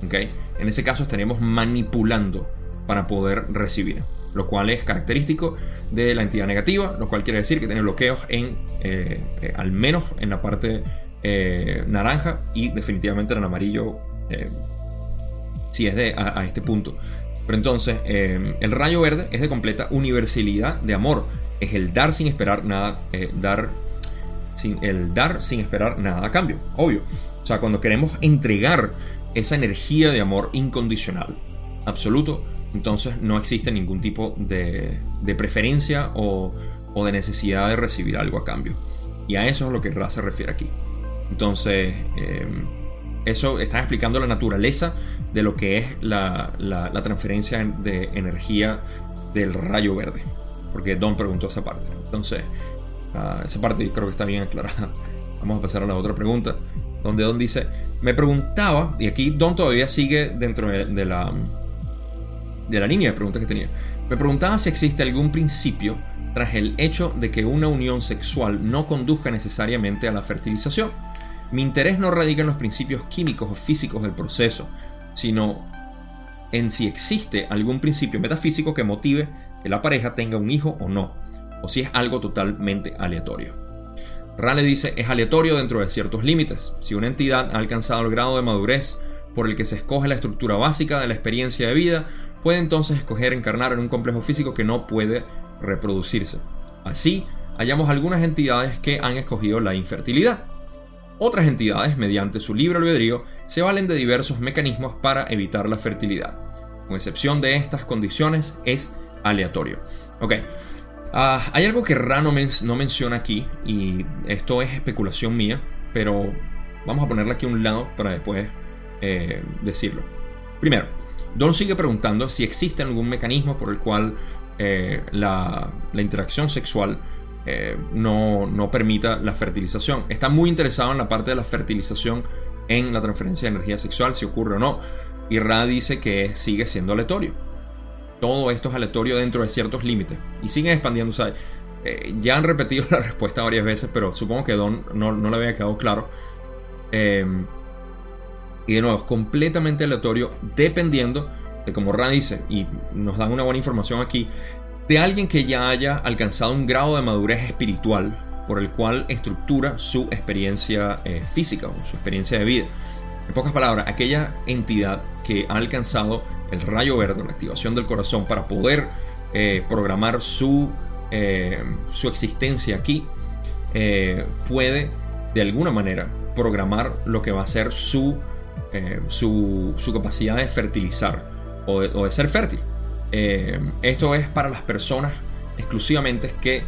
¿okay? En ese caso estaríamos manipulando para poder recibir, lo cual es característico de la entidad negativa, lo cual quiere decir que tiene bloqueos en, eh, al menos en la parte naranja y definitivamente en el amarillo si es de a, este punto. Pero entonces, eh, el rayo verde es de completa universalidad de amor. Es el dar sin esperar nada, eh, dar sin, el dar sin esperar nada a cambio, obvio. O sea, cuando queremos entregar esa energía de amor incondicional, absoluto, entonces no existe ningún tipo de, de preferencia o, o, de necesidad de recibir algo a cambio. Y a eso es lo que Ra se refiere aquí. Entonces, eh, eso está explicando la naturaleza de lo que es la, transferencia de energía del rayo verde. Porque Don preguntó esa parte. Entonces, ah, esa parte creo que está bien aclarada. Vamos a pasar a la otra pregunta. Donde Don dice, me preguntaba, y aquí Don todavía sigue dentro de, la, de la línea de preguntas que tenía. Me preguntaba si existe algún principio tras el hecho de que una unión sexual no conduzca necesariamente a la fertilización mi interés no radica en los principios químicos o físicos del proceso, sino en si existe algún principio metafísico que motive que la pareja tenga un hijo o no, o si es algo totalmente aleatorio. Rale dice, es aleatorio dentro de ciertos límites. Si una entidad ha alcanzado el grado de madurez por el que se escoge la estructura básica de la experiencia de vida, puede entonces escoger encarnar en un complejo físico que no puede reproducirse. Así, hallamos algunas entidades que han escogido la infertilidad. Otras entidades, mediante su libre albedrío, se valen de diversos mecanismos para evitar la fertilidad. Con excepción de estas condiciones, es aleatorio. Ok. Ah, hay algo que Ra no, menciona aquí, y esto es especulación mía, pero vamos a ponerla aquí un lado para después eh, decirlo. Primero, Don sigue preguntando si existe algún mecanismo por el cual eh, la, interacción sexual eh, no, no, permita la fertilización. Está muy interesado en la parte de la fertilización en la transferencia de energía sexual, si ocurre o no. Y Ra dice que sigue siendo aleatorio todo esto es aleatorio dentro de ciertos límites. Y siguen sea, eh, ya han repetido la respuesta varias veces, pero supongo que Don no, no le había quedado claro. Y de nuevo, es completamente aleatorio dependiendo de como Ra dice, y nos dan una buena información aquí, de alguien que ya haya alcanzado un grado de madurez espiritual por el cual estructura su experiencia eh, física o su experiencia de vida. En pocas palabras, aquella entidad que ha alcanzado el rayo verde, la activación del corazón, para poder eh, programar su, eh, su existencia aquí, puede de alguna manera programar lo que va a ser su, su, su capacidad de fertilizar o de, ser fértil. esto es para las personas exclusivamente que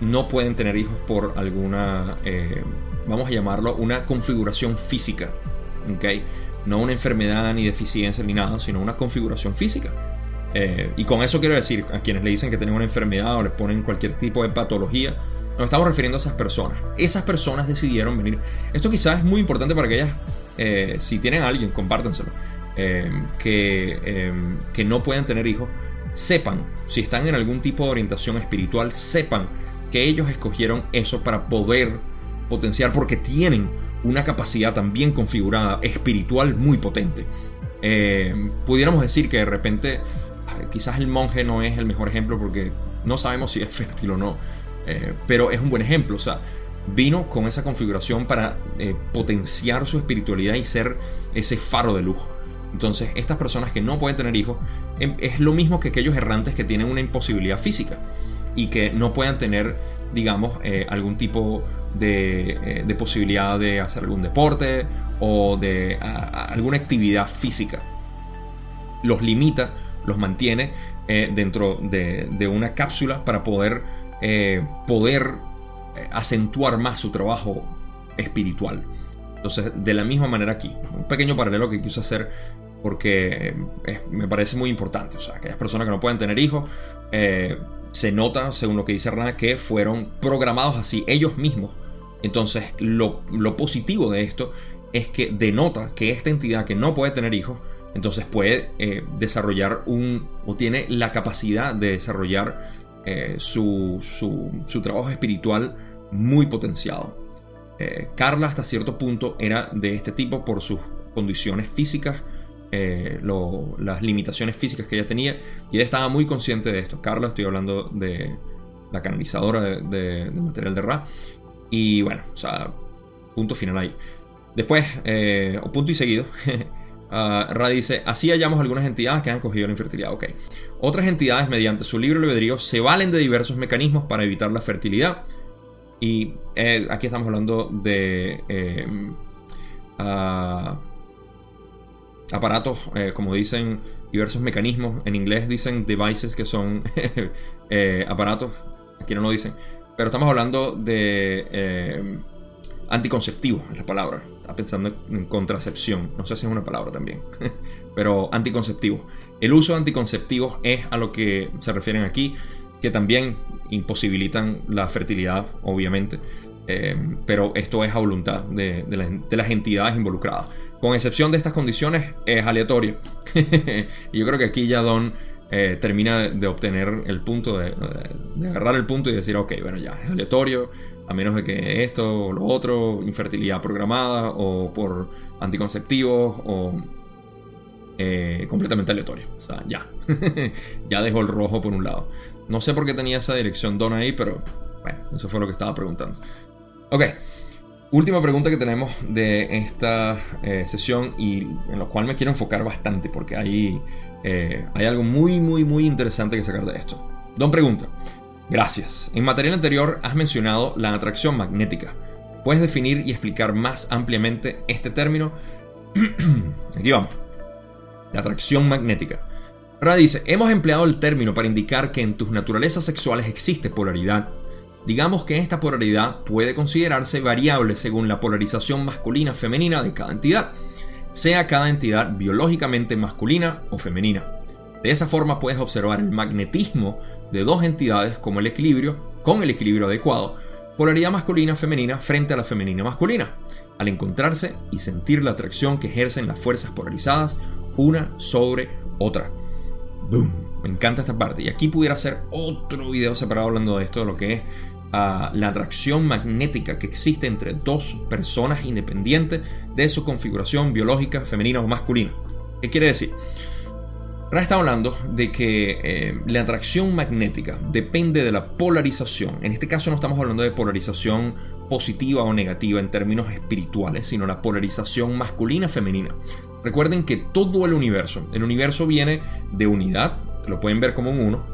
no pueden tener hijos por alguna, vamos a llamarlo, una configuración física. ¿okay? no una enfermedad ni deficiencia ni nada, sino una configuración física. Eh, y con eso quiero decir, a quienes le dicen que tienen una enfermedad o les ponen cualquier tipo de patología, nos estamos refiriendo a esas personas. Esas personas decidieron venir. Esto quizás es muy importante para que ellas, eh, si tienen a alguien, compártanselo, eh, que, que no puedan tener hijos, sepan, si están en algún tipo de orientación espiritual, sepan que ellos escogieron eso para poder potenciar porque tienen una capacidad también configurada espiritual muy potente. Eh, pudiéramos decir que de repente quizás el monje no es el mejor ejemplo porque no sabemos si es fértil o no, eh, pero es un buen ejemplo, o sea, vino con esa configuración para eh, potenciar su espiritualidad y ser ese faro de luz. Entonces, estas personas que no pueden tener hijos em, es lo mismo que aquellos errantes que tienen una imposibilidad física y que no puedan tener, digamos, algún tipo eh, de, posibilidad de hacer algún deporte o de alguna actividad física. Los limita, los mantiene eh, dentro de, una cápsula para poder, eh, poder acentuar más su trabajo espiritual. Entonces, de la misma manera aquí, un pequeño paralelo que quise hacer porque me parece muy importante. O sea, aquellas personas que no pueden tener hijos, se nota, según lo que dice Rana, que fueron programados así ellos mismos entonces, lo, positivo de esto es que denota que esta entidad que no puede tener hijos, entonces puede eh, desarrollar un, o tiene la capacidad de desarrollar eh, su, trabajo espiritual muy potenciado. Eh, Carla hasta cierto punto era de este tipo por sus condiciones físicas, las limitaciones físicas que ella tenía, y ella estaba muy consciente de esto. Carla, estoy hablando de la canalizadora de, de material de Ra, y bueno, o sea, punto final ahí. Después, eh, o punto y seguido, uh, Ra dice, así hallamos algunas entidades que han cogido la infertilidad. Ok. Otras entidades, mediante su libre albedrío, se valen de diversos mecanismos para evitar la fertilidad. Y eh, aquí estamos hablando de eh, uh, aparatos, como dicen, diversos mecanismos. En inglés dicen devices, que son aparatos. Aquí no lo dicen. Pero estamos hablando de eh, anticonceptivo, es la palabra. Está pensando en contracepción. No sé si es una palabra también. Pero anticonceptivo. El uso de anticonceptivos es a lo que se refieren aquí, que también imposibilitan la fertilidad, obviamente. Eh, pero esto es a voluntad de, las entidades involucradas. Con excepción de estas condiciones, es aleatorio. yo creo que aquí ya Don eh, termina de obtener el punto, de, agarrar el punto y decir, ok, bueno, ya es aleatorio, a menos de que esto o lo otro, infertilidad programada o por anticonceptivos o eh, completamente aleatorio. O sea, ya, ya dejó el rojo por un lado. No sé por qué tenía esa dirección Don ahí, pero bueno, eso fue lo que estaba preguntando. Ok. Última pregunta que tenemos de esta eh, sesión y en la cual me quiero enfocar bastante porque hay, eh, hay algo muy, muy, muy interesante que sacar de esto. Don pregunta. Gracias. En material anterior has mencionado la atracción magnética. ¿Puedes definir y explicar más ampliamente este término? Aquí vamos. La atracción magnética. Ahora dice, hemos empleado el término para indicar que en tus naturalezas sexuales existe polaridad Digamos que esta polaridad puede considerarse variable según la polarización masculina-femenina de cada entidad, sea cada entidad biológicamente masculina o femenina. De esa forma puedes observar el magnetismo de dos entidades como el equilibrio, con el equilibrio adecuado, polaridad masculina-femenina frente a la femenina-masculina, al encontrarse y sentir la atracción que ejercen las fuerzas polarizadas una sobre otra. ¡Boom! Me encanta esta parte. Y aquí pudiera hacer otro video separado hablando de esto, de lo que es la atracción magnética que existe entre dos personas independientes de su configuración biológica femenina o masculina. ¿Qué quiere decir? Ahora está hablando de que eh, la atracción magnética depende de la polarización. En este caso no estamos hablando de polarización positiva o negativa en términos espirituales, sino la polarización masculina-femenina. Recuerden que todo el universo, el universo viene de unidad, que lo pueden ver como un uno,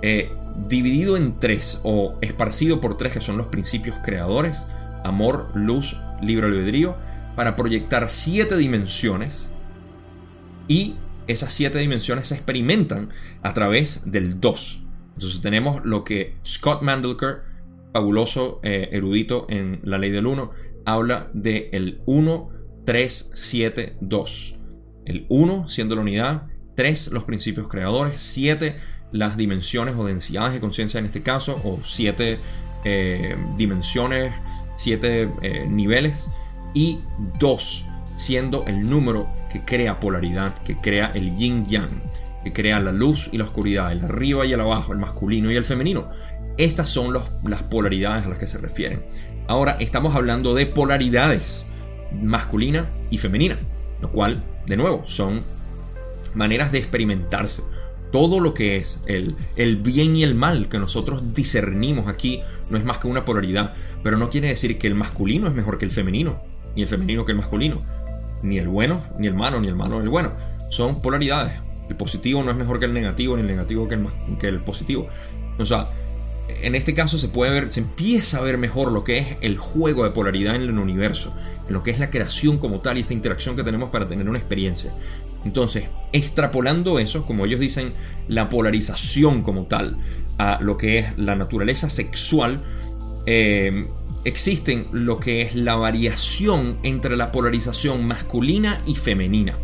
eh, dividido en tres o esparcido por tres que son los principios creadores, amor, luz, libre albedrío, para proyectar siete dimensiones y esas siete dimensiones se experimentan a través del 2. Entonces tenemos lo que Scott Mandelker, fabuloso eh, erudito en la ley del 1, habla de el 1, 3, 7, 2. El 1 siendo la unidad, 3 los principios creadores, 7 las dimensiones o densidades de conciencia en este caso, o siete eh, dimensiones, siete eh, niveles, y dos siendo el número que crea polaridad, que crea el yin yang, que crea la luz y la oscuridad, el arriba y el abajo, el masculino y el femenino. Estas son las polaridades a las que se refieren. Ahora estamos hablando de polaridades masculina y femenina, lo cual, de nuevo, son maneras de experimentarse todo lo que es el, el, bien y el mal que nosotros discernimos aquí no es más que una polaridad, pero no quiere decir que el masculino es mejor que el femenino, ni el femenino que el masculino, ni el bueno, ni el malo, ni el malo, ni el bueno. Son polaridades. El positivo no es mejor que el negativo, ni el negativo que el, que el positivo. O sea, en este caso se puede ver, se empieza a ver mejor lo que es el juego de polaridad en el universo, en lo que es la creación como tal y esta interacción que tenemos para tener una experiencia. Entonces, extrapolando eso, como ellos dicen, la polarización como tal a lo que es la naturaleza sexual, eh, existen lo que es la variación entre la polarización masculina y femenina.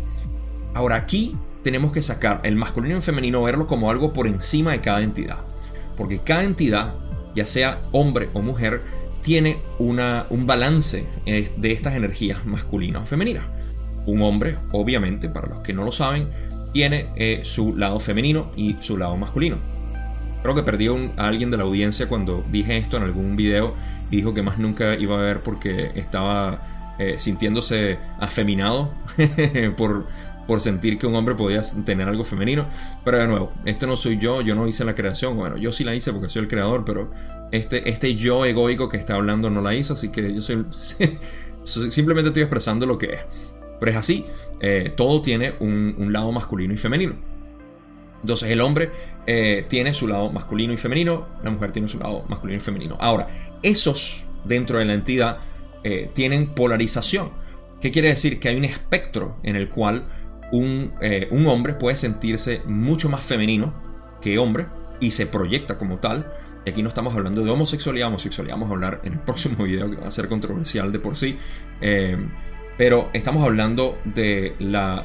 Ahora aquí tenemos que sacar el masculino y el femenino, verlo como algo por encima de cada entidad. Porque cada entidad, ya sea hombre o mujer, tiene una, un balance eh, de estas energías masculinas o femeninas. Un hombre, obviamente, para los que no lo saben, tiene eh, su lado femenino y su lado masculino. Creo que perdí a alguien de la audiencia cuando dije esto en algún video dijo que más nunca iba a ver porque estaba eh, sintiéndose afeminado por, por sentir que un hombre podía tener algo femenino. Pero de nuevo, este no soy yo, yo no hice la creación. Bueno, yo sí la hice porque soy el creador, pero este, este yo egoico que está hablando no la hizo, así que yo soy... simplemente estoy expresando lo que es. Pero es así, eh, todo tiene un, lado masculino y femenino. Entonces el hombre eh, tiene su lado masculino y femenino, la mujer tiene su lado masculino y femenino. Ahora, esos dentro de la entidad eh, tienen polarización. ¿Qué quiere decir? Que hay un espectro en el cual un, un, hombre puede sentirse mucho más femenino que hombre y se proyecta como tal. Y aquí no estamos hablando de homosexualidad, homosexualidad vamos a hablar en el próximo video que va a ser controversial de por sí. Pero estamos hablando de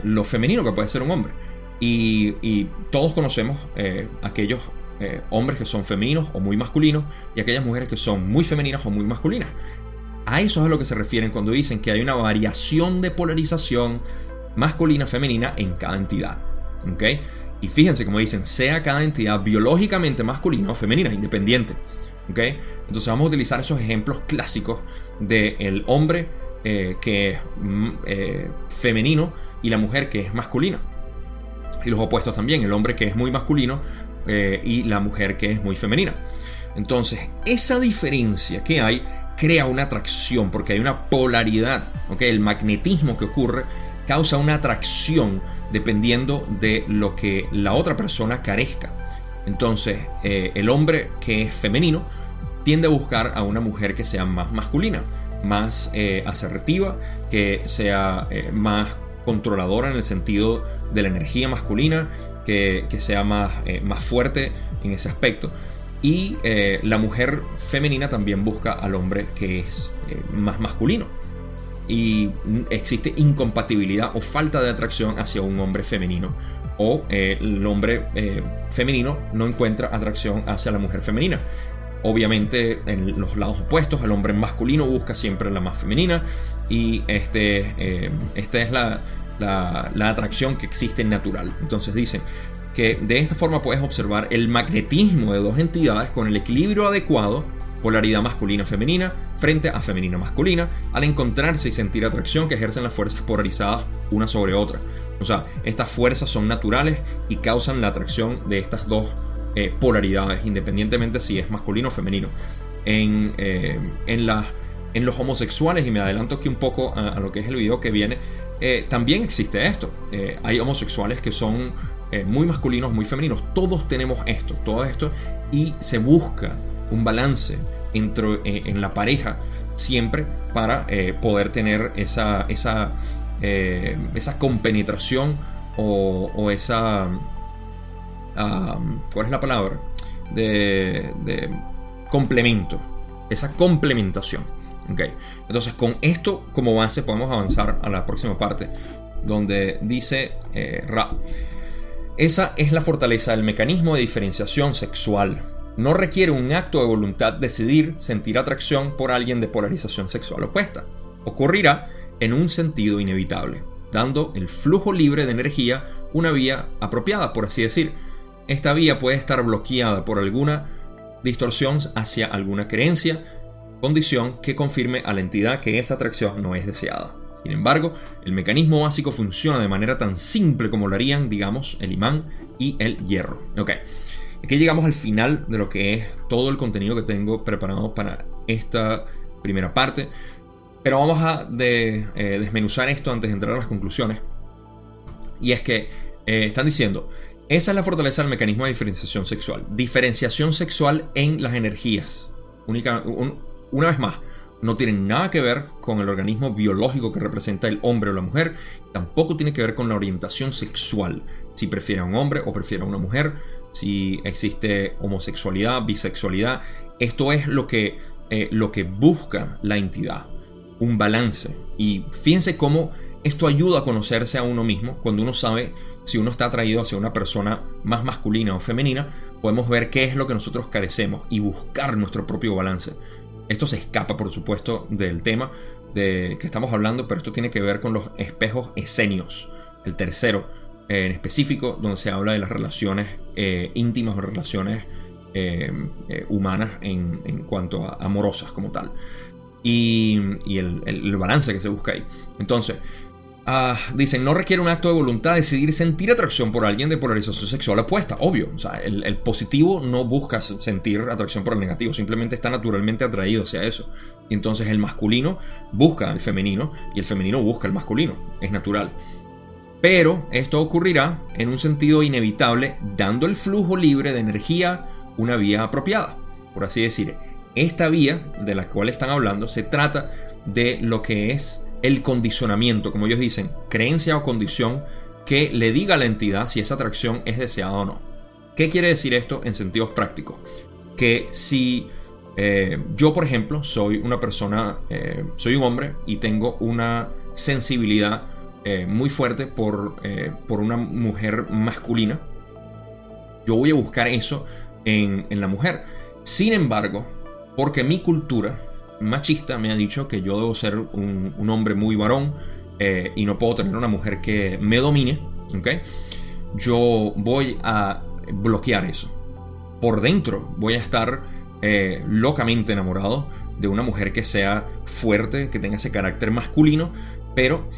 lo femenino que puede ser un hombre. Y, todos conocemos eh, aquellos eh, hombres que son femeninos o muy masculinos y aquellas mujeres que son muy femeninas o muy masculinas. A eso es a lo que se refieren cuando dicen que hay una variación de polarización masculina-femenina en cada entidad. Y fíjense, como dicen, sea cada entidad biológicamente masculina o femenina, independiente. ¿okay? Entonces vamos a utilizar esos ejemplos clásicos del hombre eh, que es mm, femenino y la mujer que es masculina. Y los opuestos también, el hombre que es muy masculino eh, y la mujer que es muy femenina. Entonces, esa diferencia que hay crea una atracción porque hay una polaridad. El magnetismo que ocurre causa una atracción dependiendo de lo que la otra persona carezca. Entonces, eh, el hombre que es femenino tiende a buscar a una mujer que sea más masculina, más eh, asertiva, que sea más controladora en el sentido de la energía masculina, que, sea más, más fuerte en ese aspecto. Y la mujer femenina también busca al hombre que es más masculino y existe incompatibilidad o falta de atracción hacia un hombre femenino o eh, el hombre eh, femenino no encuentra atracción hacia la mujer femenina. Obviamente en los lados opuestos, el hombre masculino busca siempre la más femenina y este, eh, esta es la, la atracción que existe natural. Entonces dicen que de esta forma puedes observar el magnetismo de dos entidades con el equilibrio adecuado polaridad masculina-femenina frente a femenina-masculina, al encontrarse y sentir atracción que ejercen las fuerzas polarizadas una sobre otra. O sea, estas fuerzas son naturales y causan la atracción de estas dos eh, polaridades, independientemente si es masculino o femenino. En, eh, en, en, los homosexuales, y me adelanto aquí un poco a, lo que es el video que viene, eh, también existe esto. hay homosexuales que son muy masculinos, muy femeninos. Todos tenemos esto, todo esto, y se busca un balance entre, eh, en la pareja siempre para eh, poder tener esa, esa, eh, esa compenetración o, esa... ¿Cuál es la palabra? De, complemento. Esa complementación. Entonces con esto como base podemos avanzar a la próxima parte donde dice Ra. Esa es la fortaleza del mecanismo de diferenciación sexual no requiere un acto de voluntad decidir sentir atracción por alguien de polarización sexual opuesta. Ocurrirá en un sentido inevitable, dando el flujo libre de energía una vía apropiada, por así decir. Esta vía puede estar bloqueada por alguna distorsión hacia alguna creencia, condición que confirme a la entidad que esa atracción no es deseada. Sin embargo, el mecanismo básico funciona de manera tan simple como lo harían, digamos, el imán y el hierro. Okay. Aquí llegamos al final de lo que es todo el contenido que tengo preparado para esta primera parte. Pero vamos a eh, desmenuzar esto antes de entrar a las conclusiones. Y es que eh, están diciendo, esa es la fortaleza del mecanismo de diferenciación sexual. Diferenciación sexual en las energías. Única, una vez más, no tiene nada que ver con el organismo biológico que representa el hombre o la mujer. Tampoco tiene que ver con la orientación sexual. Si prefiere a un hombre o prefiere a una mujer si existe homosexualidad, bisexualidad. Esto es lo que, eh, lo que busca la entidad, un balance. Y fíjense cómo esto ayuda a conocerse a uno mismo cuando uno sabe si uno está atraído hacia una persona más masculina o femenina, podemos ver qué es lo que nosotros carecemos y buscar nuestro propio balance. Esto se escapa, por supuesto, del tema de que estamos hablando, pero esto tiene que ver con los espejos escenios. El tercero, en específico donde se habla de las relaciones eh, íntimas o relaciones eh, eh, humanas en, cuanto a amorosas como tal. Y, el, balance que se busca ahí. Entonces, ah, dicen, no requiere un acto de voluntad decidir sentir atracción por alguien de polarización sexual opuesta, obvio. O sea, el, positivo no busca sentir atracción por el negativo, simplemente está naturalmente atraído hacia eso. Y entonces el masculino busca al femenino y el femenino busca al masculino, es natural. Pero esto ocurrirá en un sentido inevitable, dando el flujo libre de energía una vía apropiada. Por así decir, esta vía de la cual están hablando se trata de lo que es el condicionamiento, como ellos dicen, creencia o condición que le diga a la entidad si esa atracción es deseada o no. ¿Qué quiere decir esto en sentidos prácticos? Que si eh, yo, por ejemplo, soy una persona, eh, soy un hombre y tengo una sensibilidad eh, muy fuerte por, por, una mujer masculina, yo voy a buscar eso en, la mujer. Sin embargo, porque mi cultura machista me ha dicho que yo debo ser un, hombre muy varón eh, y no puedo tener una mujer que me domine, yo voy a bloquear eso. Por dentro voy a estar locamente enamorado de una mujer que sea fuerte, que tenga ese carácter masculino, pero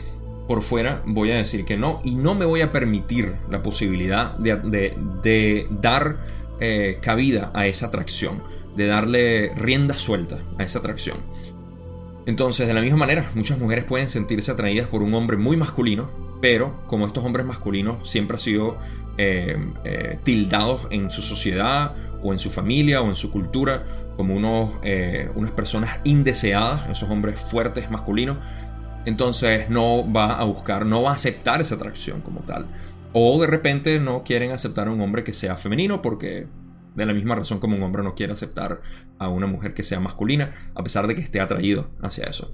por fuera voy a decir que no y no me voy a permitir la posibilidad de, dar eh, cabida a esa atracción. De darle rienda suelta a esa atracción. Entonces, de la misma manera, muchas mujeres pueden sentirse atraídas por un hombre muy masculino, pero como estos hombres masculinos siempre han sido eh, eh, tildados en su sociedad o en su familia o en su cultura como unos, eh, unas personas indeseadas, esos hombres fuertes masculinos, entonces no va a buscar, no va a aceptar esa atracción como tal. O de repente no quieren aceptar a un hombre que sea femenino porque de la misma razón como un hombre no quiere aceptar a una mujer que sea masculina, a pesar de que esté atraído hacia eso.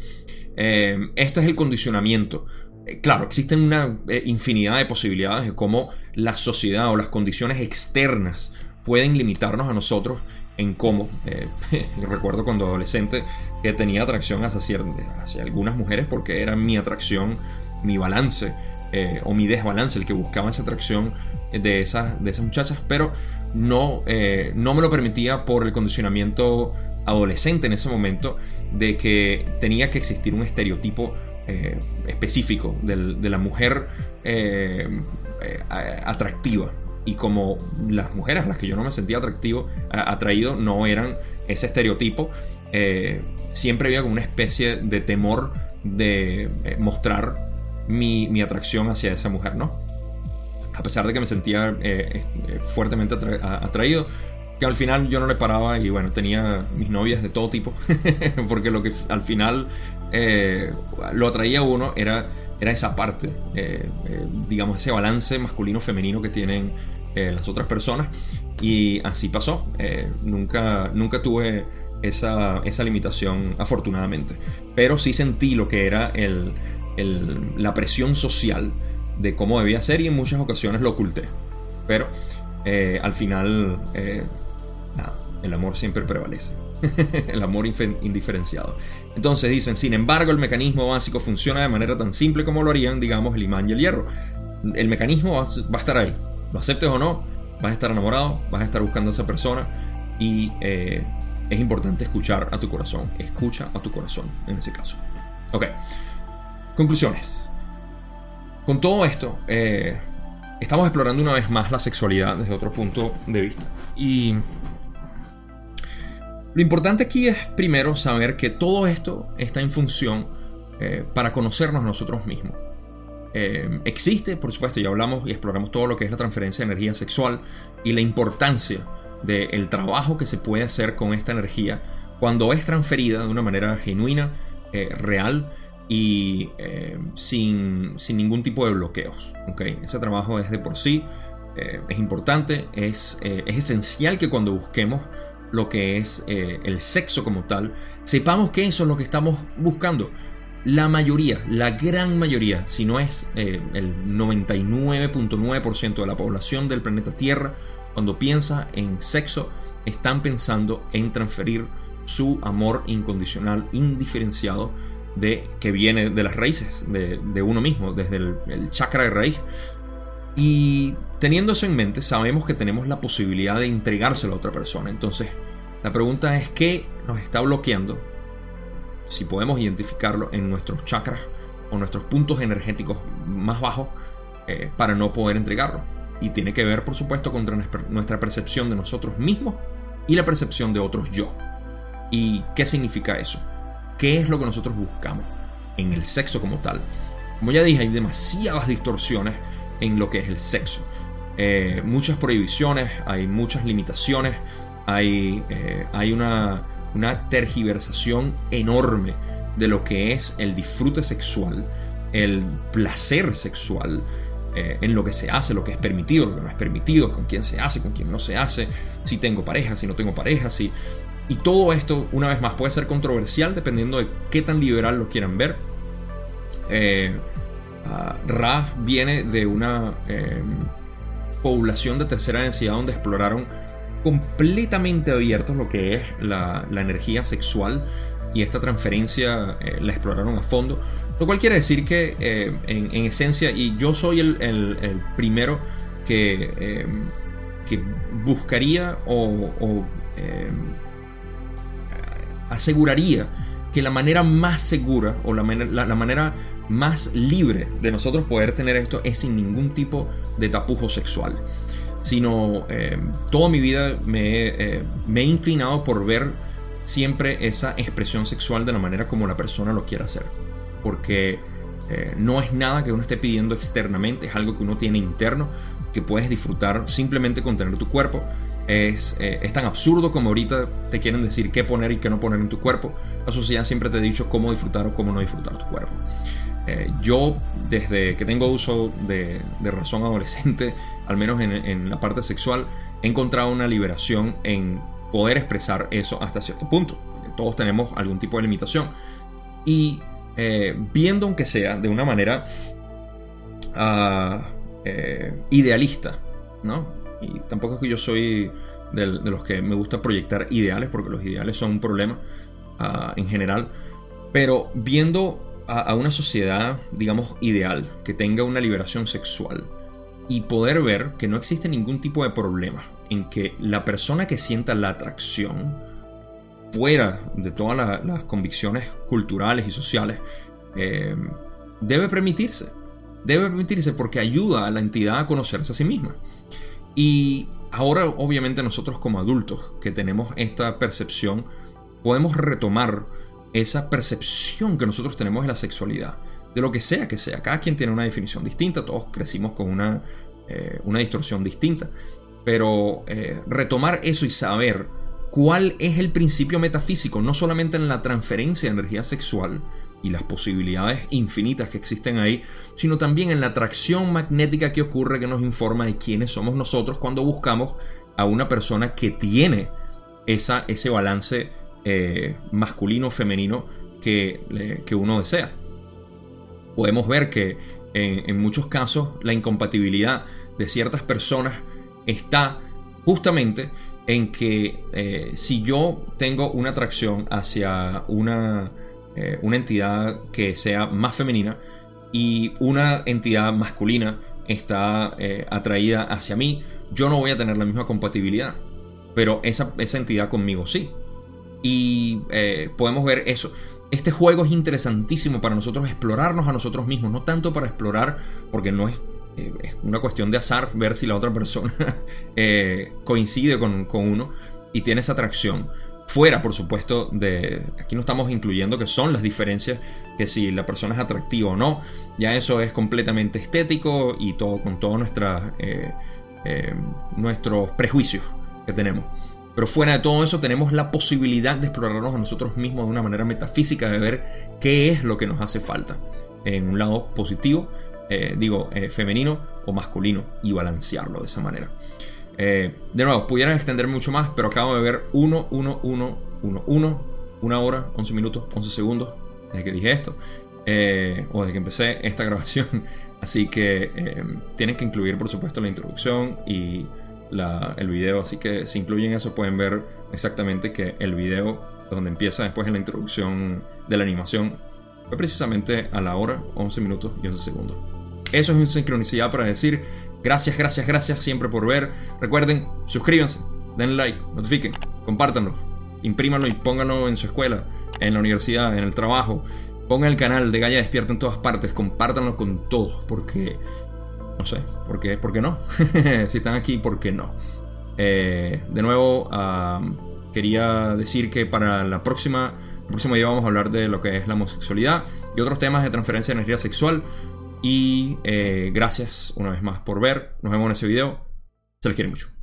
esto es el condicionamiento eh, claro, existen una eh, infinidad de posibilidades de cómo la sociedad o las condiciones externas pueden limitarnos a nosotros en cómo. Eh, recuerdo cuando adolescente que tenía atracción hacia, hacia, algunas mujeres porque era mi atracción, mi balance o mi desbalance el que buscaba esa atracción de esas, de esas muchachas, pero no, no me lo permitía por el condicionamiento adolescente en ese momento de que tenía que existir un estereotipo eh, específico de la mujer eh, eh, atractiva. Y como las mujeres a las que yo no me sentía atractivo, atraído no eran ese estereotipo, siempre había como una especie de temor de mostrar mi, atracción hacia esa mujer, ¿no? A pesar de que me sentía fuertemente atraído, que al final yo no le paraba y bueno, tenía mis novias de todo tipo, porque lo que al final eh, lo atraía a uno era, era esa parte, eh, eh, digamos, ese balance masculino-femenino que tienen las otras personas. Y así pasó. nunca, nunca tuve esa, esa, limitación, afortunadamente. Pero sí sentí lo que era el, la presión social de cómo debía ser y en muchas ocasiones lo oculté. Pero al final, nada, el amor siempre prevalece. el amor indiferenciado. Entonces dicen, sin embargo, el mecanismo básico funciona de manera tan simple como lo harían, digamos, el imán y el hierro. El mecanismo va, a estar ahí. Lo aceptes o no, vas a estar enamorado, vas a estar buscando a esa persona y eh, es importante escuchar a tu corazón. Escucha a tu corazón en ese caso. Ok. Conclusiones. Con todo esto, eh, estamos explorando una vez más la sexualidad desde otro punto de vista. Y lo importante aquí es primero saber que todo esto está en función eh, para conocernos a nosotros mismos. Eh, existe, por supuesto, ya hablamos y exploramos todo lo que es la transferencia de energía sexual y la importancia del trabajo que se puede hacer con esta energía cuando es transferida de una manera genuina, eh, real y sin, ningún tipo de bloqueos. ¿okay? Ese trabajo es de por sí, es importante, es, es esencial que cuando busquemos lo que es eh, el sexo como tal, sepamos que eso es lo que estamos buscando. La mayoría, la gran mayoría, si no es eh, el 99.9% de la población del planeta Tierra, cuando piensa en sexo, están pensando en transferir su amor incondicional, indiferenciado, de, que viene de las raíces, de, uno mismo, desde el, chakra de raíz. Y Teniendo eso en mente, sabemos que tenemos la posibilidad de entregárselo a otra persona. Entonces, la pregunta es qué nos está bloqueando, si podemos identificarlo en nuestros chakras o nuestros puntos energéticos más bajos eh, para no poder entregarlo. Y tiene que ver, por supuesto, con nuestra percepción de nosotros mismos y la percepción de otros yo. ¿Y qué significa eso? ¿Qué es lo que nosotros buscamos en el sexo como tal? Como ya dije, hay demasiadas distorsiones en lo que es el sexo. Eh, muchas prohibiciones, hay muchas limitaciones, hay, eh, hay una, tergiversación enorme de lo que es el disfrute sexual, el placer sexual, eh, en lo que se hace, lo que es permitido, lo que no es permitido, con quién se hace, con quién no se hace, si tengo pareja, si no tengo pareja, si... Y todo esto, una vez más, puede ser controversial dependiendo de qué tan liberal lo quieran ver. Ah, Ra viene de una población de tercera densidad donde exploraron completamente abiertos lo que es la, energía sexual y esta transferencia eh, la exploraron a fondo. Lo cual quiere decir que eh, en, esencia, y yo soy el, primero que, que buscaría o, aseguraría que la manera más segura o la, la manera más libre de nosotros poder tener esto es sin ningún tipo de tapujo sexual. sino eh, toda mi vida me, me, he inclinado por ver siempre esa expresión sexual de la manera como la persona lo quiera hacer. Porque no es nada que uno esté pidiendo externamente, es algo que uno tiene interno, que puedes disfrutar simplemente con tener tu cuerpo. Es, es, tan absurdo como ahorita te quieren decir qué poner y qué no poner en tu cuerpo. La sociedad siempre te ha dicho cómo disfrutar o cómo no disfrutar tu cuerpo. Eh, yo, desde que tengo uso de, razón adolescente, al menos en, la parte sexual, he encontrado una liberación en poder expresar eso hasta cierto punto. Todos tenemos algún tipo de limitación. Y eh, viendo, aunque sea de una manera eh, idealista, ¿no? Y tampoco es que yo soy de, los que me gusta proyectar ideales, porque los ideales son un problema ah, en general. Pero viendo a, una sociedad, digamos, ideal, que tenga una liberación sexual y poder ver que no existe ningún tipo de problema en que la persona que sienta la atracción, fuera de todas las convicciones culturales y sociales, eh, debe permitirse. Debe permitirse porque ayuda a la entidad a conocerse a sí misma. Y ahora, obviamente, nosotros como adultos que tenemos esta percepción, podemos retomar esa percepción que nosotros tenemos de la sexualidad, de lo que sea que sea. Cada quien tiene una definición distinta, todos crecimos con una, eh, una distorsión distinta, pero eh, retomar eso y saber cuál es el principio metafísico, no solamente en la transferencia de energía sexual y las posibilidades infinitas que existen ahí, sino también en la atracción magnética que ocurre que nos informa de quiénes somos nosotros cuando buscamos a una persona que tiene esa, ese balance eh, masculino femenino que, que, uno desea. Podemos ver que en, muchos casos la incompatibilidad de ciertas personas está justamente en que eh, si yo tengo una atracción hacia una, eh, una entidad que sea más femenina y una entidad masculina está atraída hacia mí, yo no voy a tener la misma compatibilidad. Pero esa, esa entidad conmigo sí. Y eh, podemos ver eso. Este juego es interesantísimo para nosotros explorarnos a nosotros mismos, no tanto para explorar, porque no es, eh, es una cuestión de azar ver si la otra persona eh, coincide con, uno y tiene esa atracción. Fuera, por supuesto, de. Aquí no estamos incluyendo que son las diferencias, que si la persona es atractiva o no. Ya eso es completamente estético y todo con todos nuestros prejuicios que tenemos. Pero fuera de todo eso tenemos la posibilidad de explorarnos a nosotros mismos de una manera metafísica, de ver qué es lo que nos hace falta. En un lado positivo, eh, digo, eh, femenino o masculino, y balancearlo de esa manera. Eh, de nuevo, pudieran extender mucho más, pero acabo de ver 1, 1, 1, 1, 1, una hora, 11 minutos, 11 segundos desde que dije esto, o desde que empecé esta grabación. Así que tienen que incluir, por supuesto, la introducción y el video, así que si incluyen eso pueden ver exactamente que el video donde empieza después en la introducción de la animación fue precisamente a la hora 11 minutos y 11 segundos. Eso es una sincronicidad para decir gracias, gracias, gracias siempre por ver. Recuerden, suscríbanse, den like, notifiquen, compártanlo, imprímanlo y pónganlo en su escuela, en la universidad, en el trabajo. Pongan el canal de Gaia Despierta en todas partes, compártanlo con todos, porque no sé, ¿por qué, ¿Por qué no? si están aquí, ¿por qué no? Eh, de nuevo, quería decir que para la próxima, el próximo día vamos a hablar de lo que es la homosexualidad y otros temas de transferencia de energía sexual. Y eh, gracias una vez más por ver. Nos vemos en ese video. Se les quiere mucho.